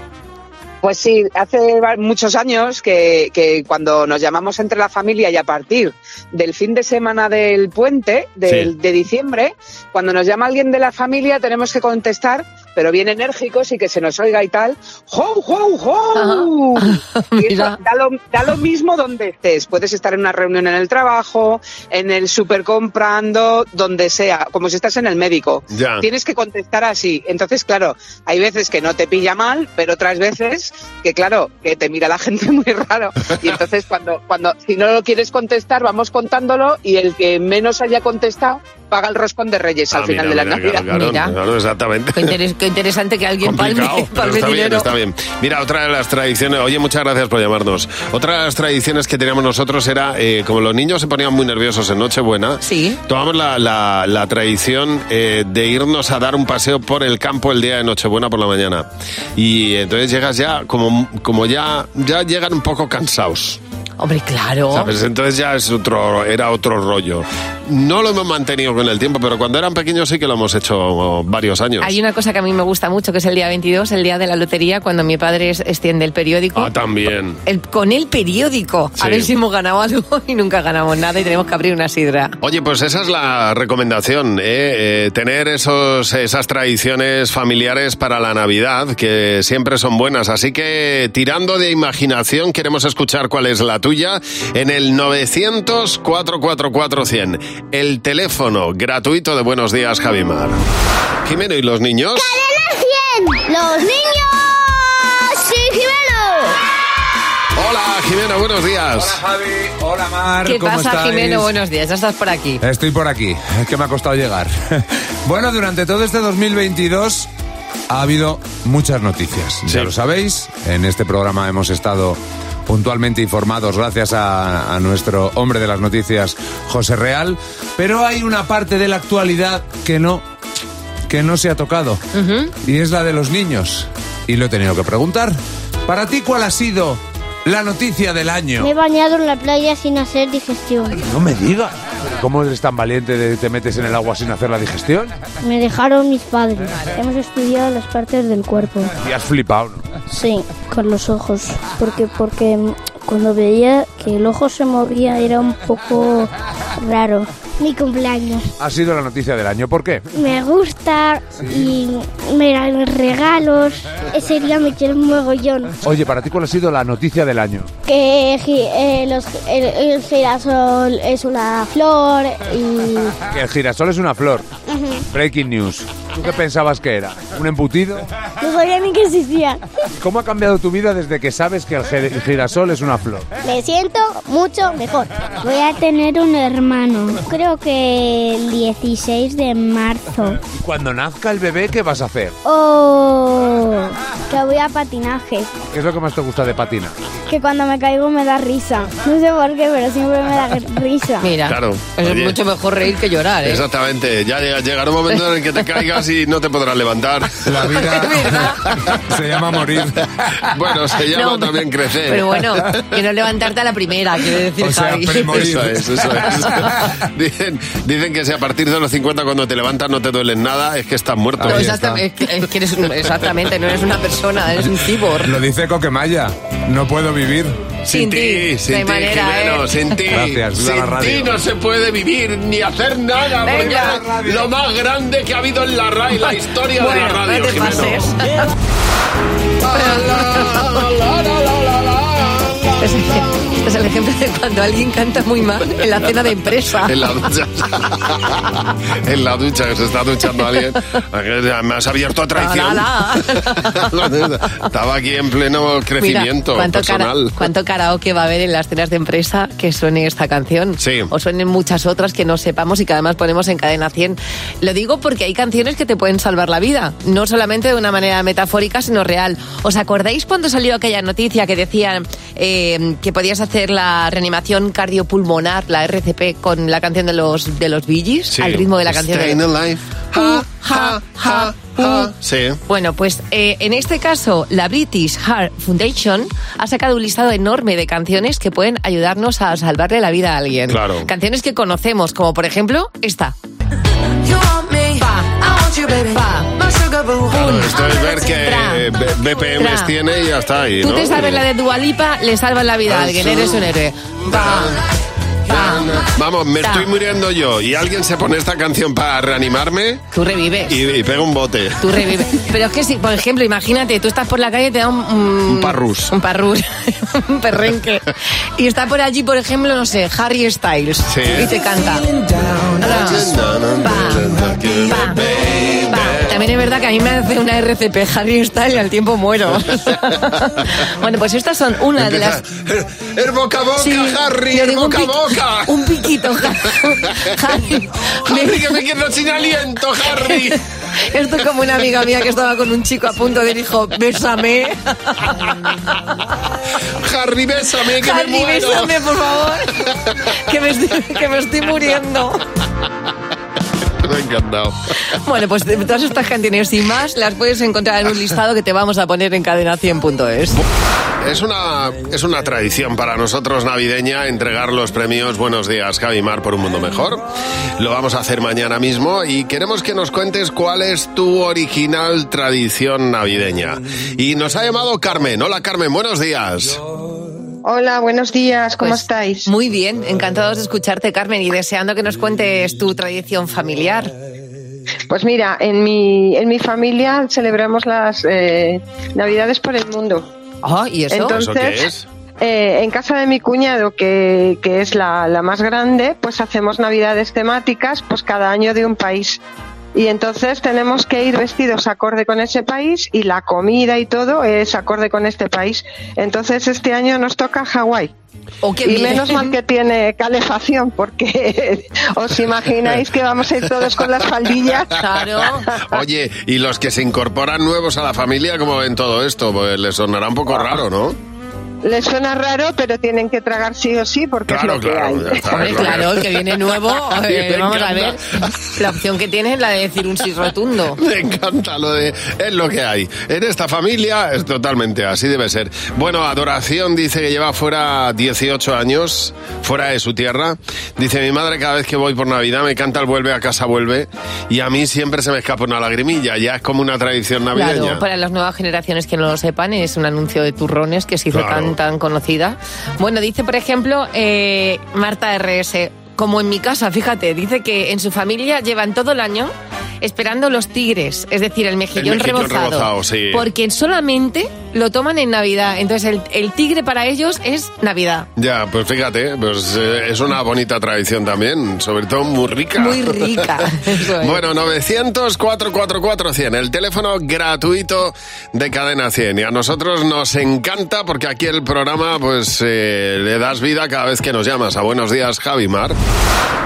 Pues sí, hace muchos años que, que cuando nos llamamos entre la familia y a partir del fin de semana del puente del- Sí. de diciembre, cuando nos llama alguien de la familia tenemos que contestar, pero bien enérgicos y que se nos oiga y tal, ¡Ho, ho, ho! Y eso da lo, da lo mismo donde estés. Puedes estar en una reunión en el trabajo, en el super comprando, donde sea, como si estás en el médico. Ya. Tienes que contestar así. Entonces, claro, hay veces que no te pilla mal, pero otras veces que, claro, que te mira la gente muy raro. Y entonces, cuando, cuando, si no lo quieres contestar, vamos contándolo y el que menos haya contestado paga el roscón de Reyes al Ah, final mira, de la mira, Navidad. claro, claro, claro, exactamente. Qué, interes- qué interesante que alguien complicado, palme, palme está bien, dinero. está bien. Mira, otra de las tradiciones, oye, muchas gracias por llamarnos. Otra de las tradiciones que teníamos nosotros era, eh, como los niños se ponían muy nerviosos en Nochebuena, sí. tomamos la, la- la tradición eh, de irnos a dar un paseo por el campo el día de Nochebuena por la mañana. Y entonces llegas ya, como, como ya, ya llegan un poco cansados. Hombre, claro. ¿Sabes? Entonces ya es otro, era otro rollo. No lo hemos mantenido con el tiempo, pero cuando eran pequeños sí que lo hemos hecho varios años. Hay una cosa que a mí me gusta mucho, que es el día 22, el día de la lotería, cuando mi padre extiende el periódico. Ah, también. El- con el periódico. A ver si hemos ganado algo y nunca ganamos nada y tenemos que abrir una sidra. Oye, pues esa es la recomendación, ¿eh? Eh, tener esos, esas tradiciones familiares para la Navidad, que siempre son buenas. Así que, tirando de imaginación, queremos escuchar cuál es la tuya en el 900-444-100, el teléfono gratuito de Buenos Días, Javimar. Jimeno, ¿y los niños? ¡Cadena 100! ¡Los niños! ¡Sí, Jimeno! Hola, Jimeno, buenos días. Hola, Javi. Hola, Mar. ¿Qué ¿Cómo pasa, estáis? Jimeno? Buenos días, ya estás por aquí. Estoy por aquí, es que me ha costado llegar. Bueno, durante todo este 2022 ha habido muchas noticias. Ya lo sabéis, en este programa hemos estado puntualmente informados gracias a, a nuestro hombre de las noticias, José Real, pero hay una parte de la actualidad que no, que no se ha tocado, y es la de los niños. Y lo he tenido que preguntar. Para ti, ¿cuál ha sido la noticia del año? Me he bañado en la playa sin hacer digestión. No me digas. ¿Cómo eres tan valiente de te metes en el agua sin hacer la digestión? Me dejaron mis padres. Hemos estudiado las partes del cuerpo. Y has flipado, ¿no? Sí, con los ojos. Porque, porque cuando veía que el ojo se movía era un poco raro. Mi cumpleaños. Ha sido la noticia del año. ¿Por qué? Me gusta y me dan regalos. Ese día me quiero un mogollón. Oye, para ti, ¿cuál ha sido la noticia del año? Que eh, los- el, el girasol es una flor y... Que el girasol es una flor. Breaking news. ¿Tú qué pensabas que era? ¿Un embutido? No sabía ni que existía. ¿Cómo ha cambiado tu vida desde que sabes que el girasol es una flor? Me siento mucho mejor. Voy a tener un hermano. Creo que el 16 de marzo. Y cuando nazca el bebé, ¿qué vas a hacer? Oh, que voy a patinaje. ¿Qué es lo que más te gusta de patinar? Que cuando me caigo me da risa. No sé por qué, pero siempre me da risa. Mira, Claro. es Oye. mucho mejor reír que llorar, ¿eh? Exactamente, ya llega- llegará un momento en el que te caigas y no te podrás levantar. La vida se llama morir. Bueno, se llama No, también crecer. Pero bueno, que no levantarte a la primera, quiero decir, O sea. Eso es, eso es. Dicen, dicen que si a partir de los 50 cuando te levantas no te duelen nada, es que estás muerto. No, exactamente, es que, es que eres un- exactamente, no eres una persona, eres un cibor. Lo dice Coquemaya. No puedo vivir. Sin ti, sin ti, Jimeno, ¿eh? sin ti. Gracias, viva sin la radio. ti no se puede vivir ni hacer nada. porque Venga. es lo más grande que ha habido en la, ra- en la historia de la Bueno, radio, no te Jimeno. Pases. Es, el ejemplo de cuando alguien canta muy mal en la cena de empresa. En la ducha. en la ducha, que se está duchando alguien. Me has abierto a traición. Estaba aquí en pleno crecimiento Mira, ¿cuánto, cara- personal. cuánto karaoke va a haber en las cenas de empresa que suene esta canción? Sí. O suenen muchas otras que no sepamos y que además ponemos en cadena 100. Lo digo porque hay canciones que te pueden salvar la vida, no solamente de una manera metafórica, sino real. ¿Os acordáis cuando salió aquella noticia que decían eh, que podías hacer la reanimación cardiopulmonar, la RCP, con la canción de los, de los Bee Gees, Sí. al ritmo de la canción? de- Staying alive. Ja, ja, ja, uh. Sí. Bueno, pues eh, en este caso, la British Heart Foundation ha sacado un listado enorme de canciones que pueden ayudarnos a salvarle la vida a alguien. Claro. Canciones que conocemos, como por ejemplo esta. Claro, esto es ver B- BPMs Tra. tiene y ya está ahí, Tú ¿no? te sabes la de Dualipa, le salvas la vida a alguien, eres un héroe. Vamos, me estoy muriendo yo y alguien se pone esta canción para reanimarme Tú revives. y, y pega un bote. Tú revives. Pero es que si, por ejemplo, imagínate, tú estás por la calle y te da un... Un parrus. Un parrus. un perrenque. Y está por allí, por ejemplo, no sé, Harry Styles. Sí. Y te canta. También También es verdad que a mí me hace una RCP Harry Styles y al tiempo muero. bueno, pues estas son una de las... El boca a boca, Sí, Harry, el un boca a pic- boca. Un piquito, Harry. Harry, que me quedo sin aliento, Harry. Esto es como una amiga mía que estaba con un chico a punto de dijo, bésame. Harry, bésame, que me Harry, muero. bésame, por favor. Que me estoy, que me estoy muriendo. Me ha encantado. Bueno, pues todas estas canciones y más las puedes encontrar en un listado que te vamos a poner en cadena100.es. Es una, es una tradición para nosotros navideña entregar los premios Buenos Días, Javi Mar, por un mundo mejor. Lo vamos a hacer mañana mismo y queremos que nos cuentes cuál es tu original tradición navideña. Y nos ha llamado Carmen. Hola Carmen, buenos días. Hola, buenos días, ¿cómo Pues, estáis? Muy bien, encantados de escucharte, Carmen, y deseando que nos cuentes tu tradición familiar. Pues mira, en mi, en mi familia celebramos las eh, Navidades por el mundo. Ah, ¿y eso? Entonces, ¿Eso qué es? eh, en casa de mi cuñado, que, que es la, la más grande, pues hacemos Navidades temáticas, pues cada año de un país. Y entonces tenemos que ir vestidos acorde con ese país y la comida y todo es acorde con este país. Entonces este año nos toca Hawái. Oh, y menos mal que tiene calefacción, porque os imagináis que vamos a ir todos con las faldillas. Claro. Oye, y los que se incorporan nuevos a la familia, ¿cómo ven todo esto? Pues les sonará un poco raro, ¿no? Les suena raro, pero tienen que tragar sí o sí porque Claro, es lo claro, que ya hay. claro, el que viene nuevo, eh, Me vamos a ver. encanta. La opción que tiene es la de decir un sí rotundo. Me encanta lo de es lo que hay. En esta familia es totalmente así debe ser. Bueno, Adoración dice que lleva fuera 18 años, fuera de su tierra. Dice, mi madre cada vez que voy por Navidad me canta el vuelve a casa vuelve y a mí siempre se me escapa una lagrimilla. Ya es como una tradición navideña. Claro, para las nuevas generaciones que no lo sepan, es un anuncio de turrones que se hizo Claro. Tan, conocida. Bueno, dice, por ejemplo, eh, Marta RS, como en mi casa, fíjate, dice que en su familia llevan todo el año esperando los tigres, es decir, el mejillón, El mejillón rebozado. rebozado, sí. Porque solamente lo toman en Navidad. Entonces, el, el tigre para ellos es Navidad. Ya, pues fíjate, pues eh, es una bonita tradición también, sobre todo muy rica. Muy rica. Eso es. Bueno, 900-444-100, el teléfono gratuito de Cadena 100. Y a nosotros nos encanta porque aquí el programa pues eh, le das vida cada vez que nos llamas. A buenos días, Javi Mar.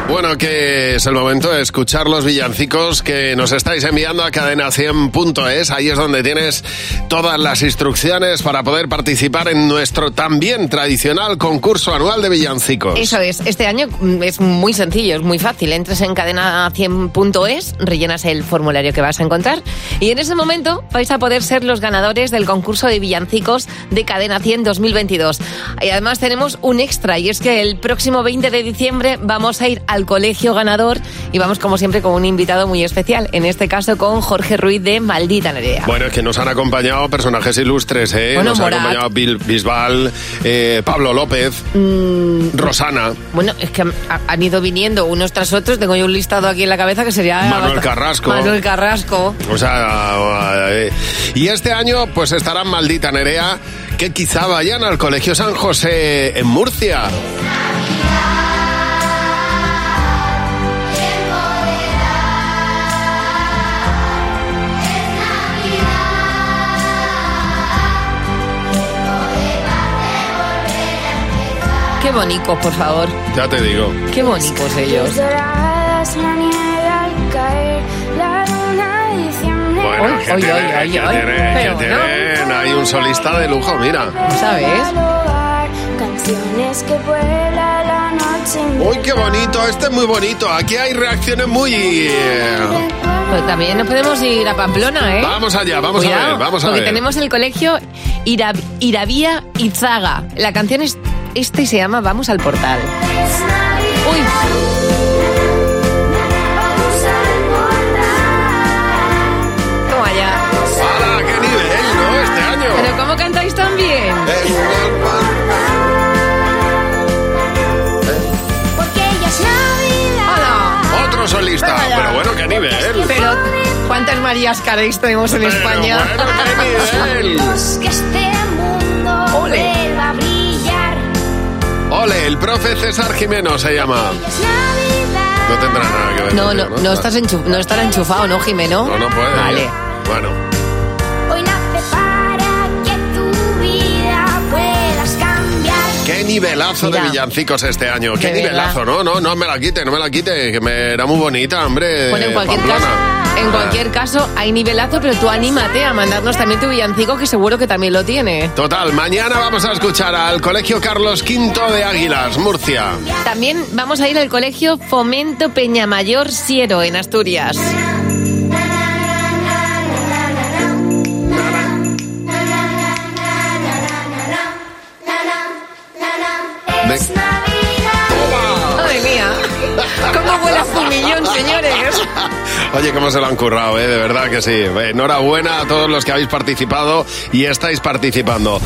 Bueno, que es el momento de escuchar los villancicos que nos estáis enviando a cadena100.es. Ahí es donde tienes todas las instrucciones para poder participar en nuestro también tradicional concurso anual de villancicos. Eso es, este año mm, es muy sencillo, es muy fácil. Entres en cadena100.es, rellenas el formulario que vas a encontrar y en ese momento vais a poder ser los ganadores del concurso de villancicos de Cadena 100 2022. Y además tenemos un extra y es que el próximo 20 de diciembre vamos a ir al colegio ganador y vamos como siempre con un invitado muy especial, en este caso con Jorge Ruiz de Maldita Nerea. Bueno, es que nos han acompañado personajes ilustres, ¿eh? Bueno, nos Morat. acompañado Bil- Bisbal, eh, Pablo López, Mm, Rosana, Bueno, es que han, han ido viniendo unos tras otros. Tengo yo un listado aquí en la cabeza que sería... Manuel Carrasco. Manuel Carrasco. O sea, eh, y este año pues estarán Maldita Nerea, que quizá vayan al Colegio San José en Murcia. Qué bonitos, por favor. Ya te digo. Qué bonitos ellos. Bueno, que tienen, que tienen, que Pero tienen. Hay un solista de lujo, mira. ¿Sabes? Uy, qué bonito, este es muy bonito. Aquí hay reacciones muy... eh, Pues también nos podemos ir a Pamplona, ¿eh? Vamos allá, vamos a Cuidado, ver, vamos a porque ver. tenemos el colegio Ira- Iravía Izaga. La canción es este se llama Vamos al portal. Uy. Toma ya. ¡Hala, qué nivel, ¿no? Este año. Pero ¿cómo cantáis tan bien? Porque ella es Navidad. Otro solista, pero bueno, qué nivel. Pero ¿cuántas Marías Caréis tenemos en España? Que este Ole, el profe César Jimeno se llama. No tendrá nada que ver. No, contigo, no, no, estás enchu- no estará enchufado, ¿no, Jimeno? No, no puede. Vale. Bueno. Qué nivelazo Mira. de villancicos este año. Qué nivelazo, ¿no? No, no me la quite, no me la quite, que me era muy bonita, hombre. Bueno, en cualquier Pamplona. caso, en cualquier caso hay nivelazo, pero tú anímate a mandarnos también tu villancico, que seguro que también lo tiene. Total, mañana vamos a escuchar al Colegio Carlos V de Águilas, Murcia. También vamos a ir al colegio Fomento Peñamayor Siero en Asturias. Madre mía, cómo huele a fumillón, señores. Oye, cómo se lo han currado, ¿eh? De verdad que sí. Eh, Enhorabuena a todos los que habéis participado y estáis participando.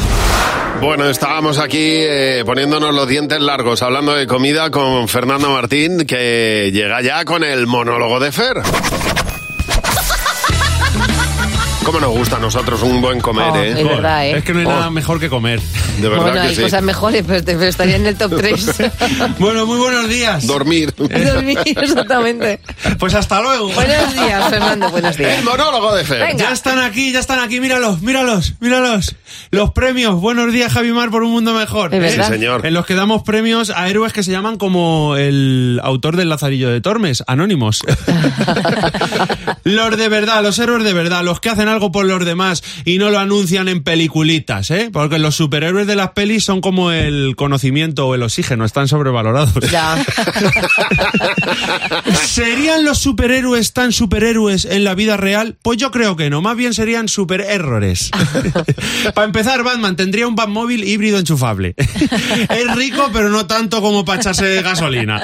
Bueno, estábamos aquí eh, poniéndonos los dientes largos, hablando de comida con Fernando Martín, que llega ya con el monólogo de Fer. ¿Cómo nos gusta a nosotros un buen comer, Oh, eh? es verdad, ¿eh? Es que no hay Oh. nada mejor que comer. De verdad Bueno, que hay sí. cosas mejores, pero, pero estaría en el top 3. Bueno, muy buenos días. Dormir. Dormir, exactamente. Pues hasta luego. Buenos días, Fernando, buenos días. El monólogo de Fer. Venga. Ya están aquí, ya están aquí, míralos, míralos, míralos. Los premios. Buenos días, Javi Mar, por un mundo mejor. Es verdad. Sí, señor. En los que damos premios a héroes que se llaman como el autor del Lazarillo de Tormes, anónimos. los de verdad, los héroes de verdad, los que hacen algo por los demás y no lo anuncian en peliculitas, ¿eh? Porque los superhéroes de las pelis son como el conocimiento o el oxígeno, están sobrevalorados. Ya. ¿Serían los superhéroes tan superhéroes en la vida real? Pues yo creo que no, más bien serían supererrores. para empezar, Batman tendría un Batmóvil híbrido enchufable. es rico, pero no tanto como para echarse gasolina.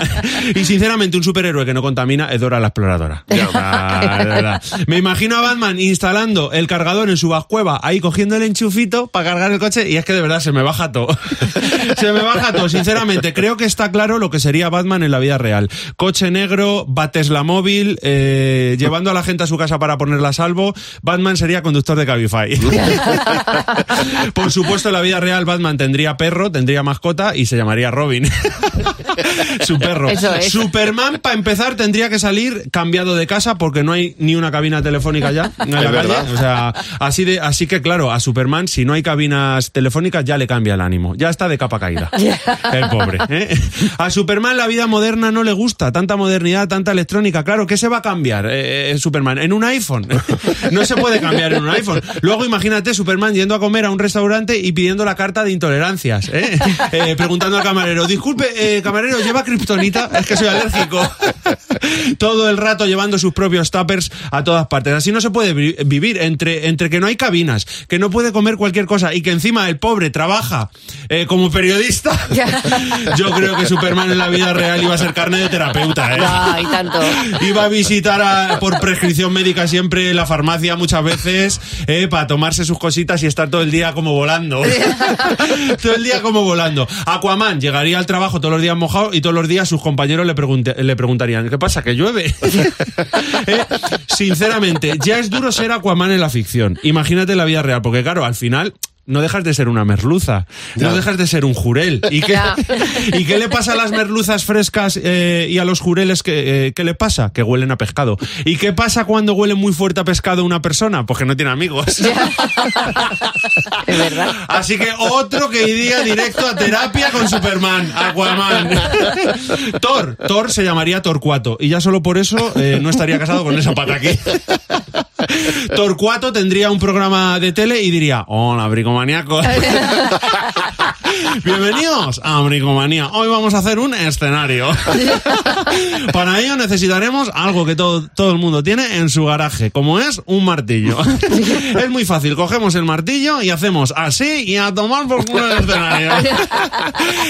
y sinceramente, un superhéroe que no contamina es Dora la exploradora. De. Me imagino a Batman instalando el cargador en su bascueva, ahí cogiendo el enchufito para cargar el coche, y es que de verdad se me baja todo. se me baja todo, sinceramente. Creo que está claro lo que sería Batman en la vida real. Coche negro, Batesla móvil, eh, llevando a la gente a su casa para ponerla a salvo. Batman sería conductor de Cabify. Por supuesto, en la vida real Batman tendría perro, tendría mascota y se llamaría Robin. Su perro. Eso es. Superman, para empezar, tendría que salir cambiado de casa porque no hay ni una cabina telefónica ya en la calle. verdad. O sea, así, de, así que claro, a Superman, si no hay cabinas telefónicas, ya le cambia el ánimo. Ya está de capa caída. El pobre. ¿eh? A Superman la vida moderna no le gusta. Tanta modernidad, tanta electrónica. Claro, ¿qué se va a cambiar eh, eh, Superman? En un iPhone. No se puede cambiar en un iPhone. Luego imagínate Superman yendo a comer a un restaurante y pidiendo la carta de intolerancias. preguntando al camarero, disculpe, eh, camarero, ¿lleva kriptonita? Es que soy alérgico. Todo el rato llevando sus propios tuppers a todas partes. Así no se puede vi- vivir entre, entre que no hay cabinas, que no puede comer cualquier cosa y que encima el pobre trabaja eh, como periodista. Yo creo que Superman en la vida real iba a ser carne de terapeuta. ¿eh? Ay, tanto. Iba a visitar a- por prescripción médica siempre la farmacia muchas veces eh, para tomarse sus cositas y estar todo el día como volando. todo el día como volando. Aquaman llegaría al trabajo todos los días mojado y todos los días sus compañeros le, pregunte- le preguntarían, ¿qué pasa? ¿Que llueve? Eh, Sinceramente, ya es duro ser Aquaman en la ficción. Imagínate la vida real, porque claro, al final... No dejas de ser una merluza, no dejas de ser un jurel. ¿Y qué. ¿y qué le pasa a las merluzas frescas eh, y a los jureles? Que, eh, ¿Qué le pasa? Que huelen a pescado. ¿Y qué pasa cuando huele muy fuerte a pescado una persona? Pues que no tiene amigos. Es verdad. Así que otro que iría directo a terapia con Superman, Aquaman. Thor, Thor se llamaría Torcuato y ya solo por eso eh, no estaría casado con esa pata aquí. Torcuato tendría un programa de tele y diría, hola, bricomaníacos. Bienvenidos a Bricomanía. Hoy vamos a hacer un escenario. Para ello necesitaremos algo que todo, todo el mundo tiene en su garaje, como es un martillo. Es muy fácil, cogemos el martillo y hacemos así y a tomar por culo el escenario.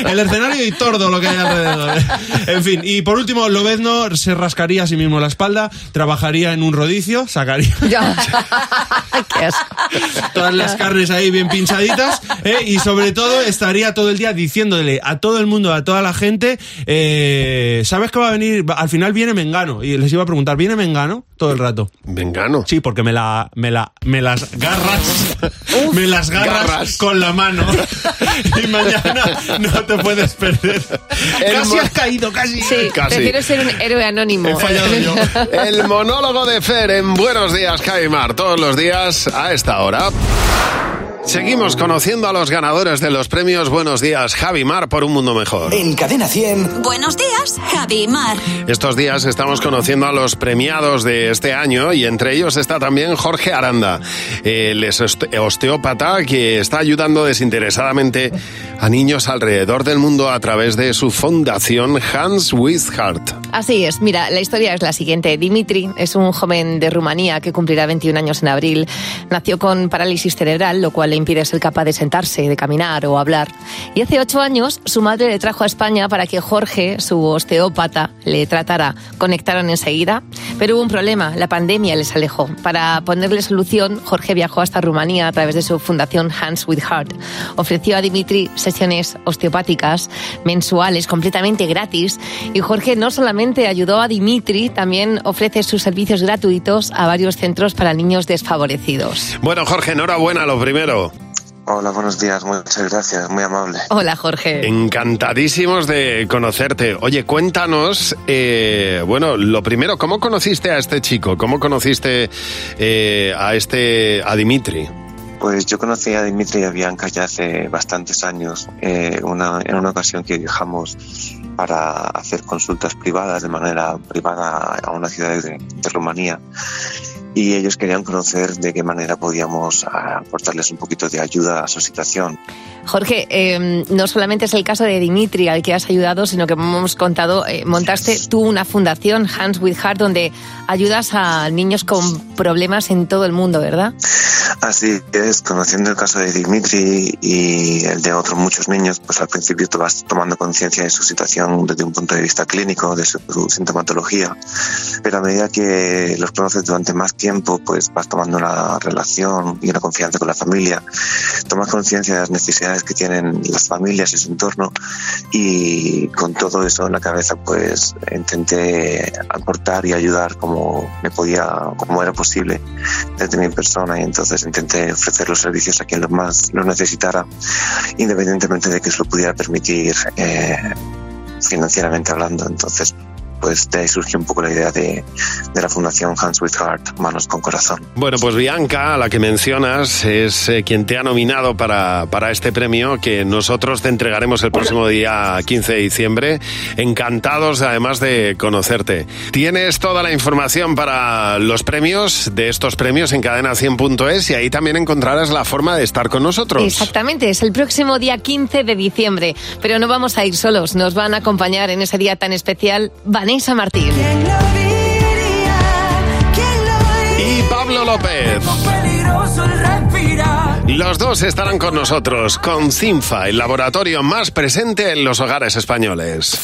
El escenario y todo lo que hay alrededor. En fin, y por último, Lobezno se rascaría a sí mismo la espalda, trabajaría en un rodicio, sacaría todas las carnes ahí bien pinchaditas ¿eh? y sobre todo estaría estaría todo el día diciéndole a todo el mundo, a toda la gente, eh, ¿sabes que va a venir? Al final viene Mengano. Y les iba a preguntar, ¿viene Mengano? Todo el rato. ¿Mengano? Sí, porque me la, me la, me las garras, me las garras, garras. con la mano. y mañana no te puedes perder. El casi has caído, casi. Sí, Casi. prefiero ser un héroe anónimo. He fallado yo. El monólogo de Fer en Buenos Días, Jaimar, todos los días a esta hora. Seguimos conociendo a los ganadores de los premios Buenos Días, Javi Mar por un mundo mejor. En Cadena 100. Buenos días, Javi Mar. Estos días estamos conociendo a los premiados de este año y entre ellos está también Jorge Aranda, el oste- osteópata que está ayudando desinteresadamente a niños alrededor del mundo a través de su fundación Hands with Heart. Así es, mira, la historia es la siguiente. Dimitri es un joven de Rumanía que cumplirá 21 años en abril. Nació con parálisis cerebral, lo cual le impide ser capaz de sentarse, de caminar o hablar. Y hace ocho años su madre le trajo a España para que Jorge, su osteópata, le tratara. Conectaron enseguida, pero hubo un problema, la pandemia les alejó. Para ponerle solución, Jorge viajó hasta Rumanía a través de su fundación Hands with Heart. Ofreció a Dimitri sesiones osteopáticas mensuales completamente gratis y Jorge no solamente ayudó a Dimitri, también ofrece sus servicios gratuitos a varios centros para niños desfavorecidos. Bueno, Jorge, enhorabuena lo primero. Hola, buenos días, muchas gracias, muy amable. Hola Jorge. Encantadísimos de conocerte. Oye, cuéntanos, eh, bueno, lo primero, ¿cómo conociste a este chico? ¿Cómo conociste eh, a este, a Dimitri? Pues yo conocí a Dimitri y a Bianca ya hace bastantes años, eh, una, en una ocasión que viajamos para hacer consultas privadas de manera privada a una ciudad de, de Rumanía y ellos querían conocer de qué manera podíamos aportarles un poquito de ayuda a su situación. Jorge, eh, no solamente es el caso de Dimitri al que has ayudado, sino que como hemos contado, eh, montaste tú una fundación, Hands with Heart, donde ayudas a niños con problemas en todo el mundo, ¿verdad? Así es, conociendo el caso de Dimitri y el de otros muchos niños, pues al principio te vas tomando conciencia de su situación desde un punto de vista clínico, de su, su sintomatología, pero a medida que los conoces durante más tiempo, pues vas tomando una relación y una confianza con la familia, tomas conciencia de las necesidades que tienen las familias y su entorno y con todo eso en la cabeza, pues intenté aportar y ayudar como me podía, como era posible desde mi persona y entonces intenté ofrecer los servicios a quien lo más lo necesitara, independientemente de que se lo pudiera permitir eh, financieramente hablando. Entonces, pues de ahí surgió un poco la idea de, de la fundación Hands with Heart, Manos con Corazón. Bueno, pues Bianca, a la que mencionas, es eh, quien te ha nominado para, para este premio que nosotros te entregaremos el próximo día 15 de diciembre. Encantados además de conocerte. Tienes toda la información para los premios de estos premios en cadena100.es y ahí también encontrarás la forma de estar con nosotros. Exactamente, es el próximo día 15 de diciembre, pero no vamos a ir solos, nos van a acompañar en ese día tan especial Vanessa Martín. Y Pablo López. Los dos estarán con nosotros con CINFA, el laboratorio más presente en los hogares españoles.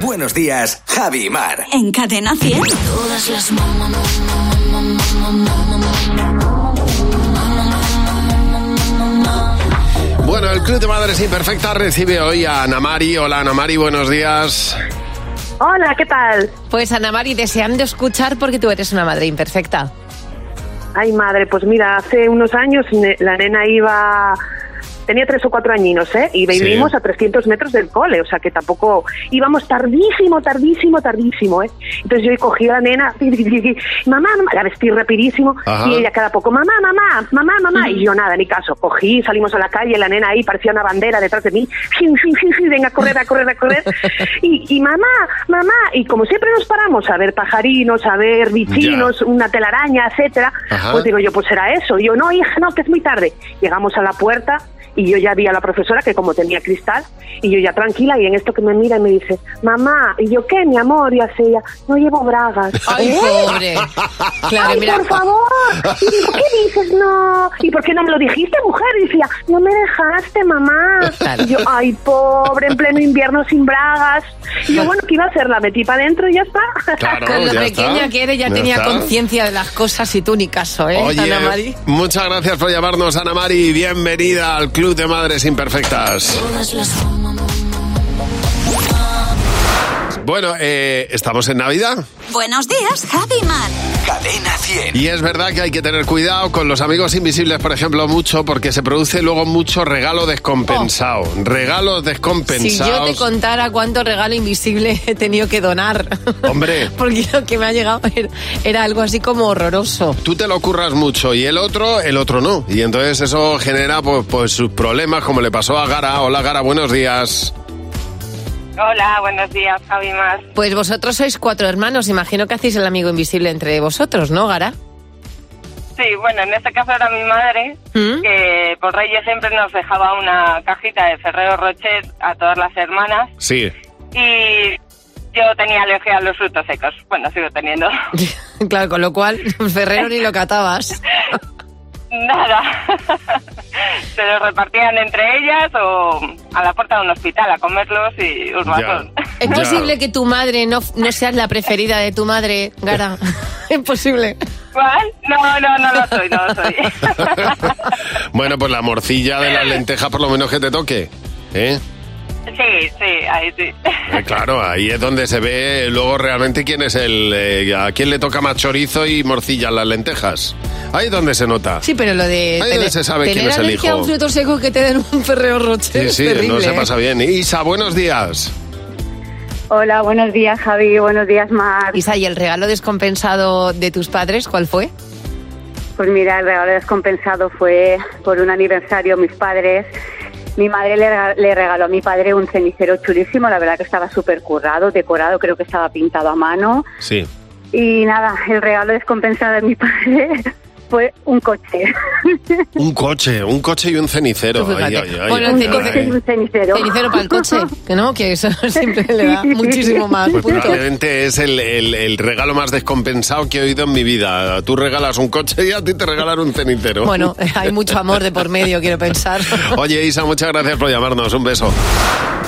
Buenos días, Javi y Mar. En Cadena 100. Todas las Bueno, el Club de Madres Imperfectas recibe hoy a Ana Mari. Hola Ana Mari, buenos días. Hola, ¿qué tal? Pues Ana Mari, deseando escuchar porque tú eres una madre imperfecta. Ay, madre, pues mira, hace unos años la nena iba... Tenía tres o cuatro añinos, ¿eh? Y Sí. vivimos a 300 metros del cole, o sea que tampoco... Íbamos tardísimo, tardísimo, tardísimo, ¿eh? Entonces yo cogí a la nena, mamá, mamá, la vestí rapidísimo, Ajá. y ella cada poco, mamá, mamá, mamá, mamá, y yo nada, ni caso. Cogí, salimos a la calle, la nena ahí parecía una bandera detrás de mí, ¡Fiu, fiu, fiu, fiu! venga a correr, a correr, a correr. Y, y mamá, mamá, y como siempre nos paramos a ver pajarinos, a ver bichinos, una telaraña, etcétera, Ajá. pues digo yo, pues será eso. Y yo, no, hija, no, que es muy tarde. Llegamos a la puerta y yo ya vi a la profesora que como tenía cristal y yo ya tranquila y en esto que me mira y me dice, mamá, y yo qué, mi amor, y hace ella, no llevo bragas. Ay, ¿Eh? pobre. Claro, Ay, mira. por favor. Y digo, ¿qué dices? No. ¿Y por qué no me lo dijiste, mujer? Y decía, no me dejaste, mamá. Claro. Y yo, ay, pobre, en pleno invierno sin bragas. Y yo, bueno, ¿qué iba a hacer? La metí para adentro y ya está. Con lo pequeña que eres ya, Ya tenía está. conciencia de las cosas y tú ni caso, ¿eh, Oye, Ana Mari? muchas gracias por llamarnos, Ana Mari. Bienvenida al Club De Madres Imperfectas. Bueno, eh, ¿estamos en Navidad? Buenos días, Javi Mar. Cadena 100. Y es verdad que hay que tener cuidado con los amigos invisibles, por ejemplo, mucho, porque se produce luego mucho regalo descompensado. Regalo Si yo te contara cuánto regalo invisible he tenido que donar. Hombre. Porque lo que me ha llegado era, era algo así como horroroso. Tú te lo curras mucho y el otro, el otro no. Y entonces eso genera pues, pues sus problemas, como le pasó a Gara. Hola Gara, buenos días. Hola, buenos días, Javi Mar. Pues vosotros sois cuatro hermanos, imagino que hacéis el amigo invisible entre vosotros, ¿no, Gara? Sí, bueno, en este caso era mi madre, ¿Mm? que por Reyes siempre nos dejaba una cajita de Ferrero Rocher a todas las hermanas Sí. y yo tenía alergia a los frutos secos. Bueno, sigo teniendo. Claro, con lo cual, Ferrero ni lo catabas. Nada. Se los repartían entre ellas o a la puerta de un hospital a comerlos y un ratón. ¿Es posible que tu madre no, no seas la preferida de tu madre, Gara? Es posible. ¿Cuál? No, no, no lo soy, no lo soy. Bueno, pues la morcilla de las lentejas por lo menos que te toque. ¿Eh? Sí, sí, ahí sí. Eh, Claro, ahí es donde se ve luego realmente quién es el... eh, a quién le toca más chorizo y morcilla en las lentejas. Ahí es donde se nota. Sí, pero lo de Ahí se sabe quién tener es el alergia hijo. un fruto seco que te den un Ferrero Rocher Sí, es sí, terrible. no se ¿eh? pasa bien. Isa, buenos días. Hola, buenos días, Javi. Buenos días, Mar. Isa, ¿y el regalo descompensado de tus padres cuál fue? Pues mira, el regalo descompensado fue por un aniversario, mis padres. Mi madre le rega- le regaló a mi padre un cenicero chulísimo, la verdad que estaba súper currado, decorado, creo que estaba pintado a mano. Sí. Y nada, el regalo descompensado de mi padre fue un coche. Un coche, un coche y un cenicero. Fíjate. Ay, ay, ay, Bueno, coche y un cenicero. Cenicero para el coche, que no, que eso siempre le da muchísimo más Pues puntos. probablemente es el, el- el regalo más descompensado que he oído en mi vida. Tú regalas un coche y a ti te regalan un cenicero. Bueno, hay mucho amor de por medio, quiero pensar. Oye, Isa, muchas gracias por llamarnos. Un beso.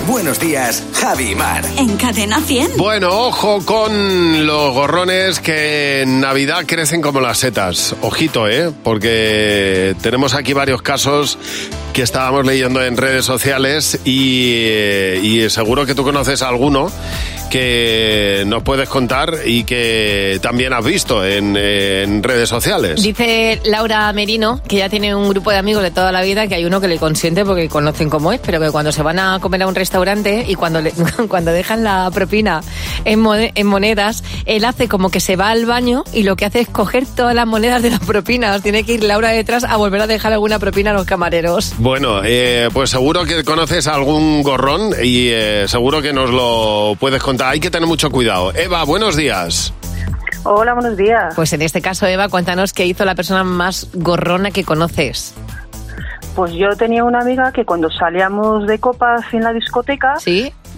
Buenos días, Javi y Mar. En Cadena 100. Bueno, ojo con los gorrones que en Navidad crecen como las setas. Ojito, ¿eh? Porque tenemos aquí varios casos que estábamos leyendo en redes sociales y, seguro que tú conoces alguno que nos puedes contar y que también has visto en, redes sociales. Dice Laura Merino que ya tiene un grupo de amigos de toda la vida que hay uno que le consiente porque conocen cómo es, pero que cuando se van a comer a un restaurante y cuando, le- cuando dejan la propina en, en monedas, él hace como que se va al baño y lo que hace es coger todas las monedas de las propinas. Tiene que ir Laura detrás a volver a dejar alguna propina a los camareros. Bueno, eh, pues seguro que conoces algún gorrón y eh, seguro que nos lo puedes contar. Hay que tener mucho cuidado. Eva, buenos días. Hola, buenos días. Pues en este caso, Eva, cuéntanos qué hizo la persona más gorrona que conoces. Pues yo tenía una amiga que cuando salíamos de copas en la discoteca,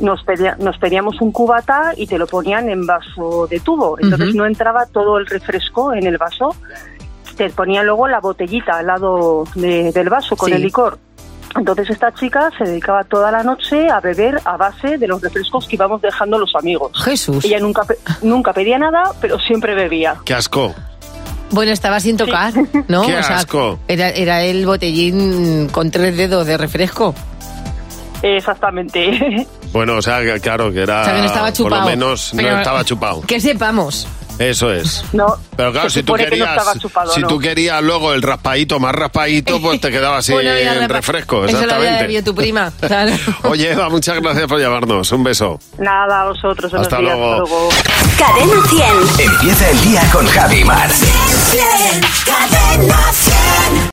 nos, pedía- nos pedíamos un cubata y te lo ponían en vaso de tubo. Entonces no entraba todo el refresco en el vaso. Te ponían luego la botellita al lado de- del vaso con Sí. el licor. Entonces esta chica se dedicaba toda la noche a beber a base de los refrescos que íbamos dejando los amigos. Jesús. Ella nunca, pe- nunca pedía nada, pero siempre bebía. Qué asco. Bueno, estaba sin tocar, ¿no? Qué asco. Era, era el botellín con tres dedos de refresco. Exactamente. Bueno, o sea, que claro, que era. O sea, que no estaba Por chupado. lo menos no Pero- estaba chupado. Que sepamos. Eso es. No. Pero claro, si tú supone que no querías. estaba chupado, si ¿no? tú querías luego el raspadito más raspadito, pues te quedaba así Bueno, en repa- refresco. Eso lo había Exactamente. tu prima. Claro. Oye, Eva, muchas gracias por llamarnos. Un beso. Nada, a vosotros. Hasta días, luego. Cadena 100. Empieza el día con Javi Mar. Cadena 100.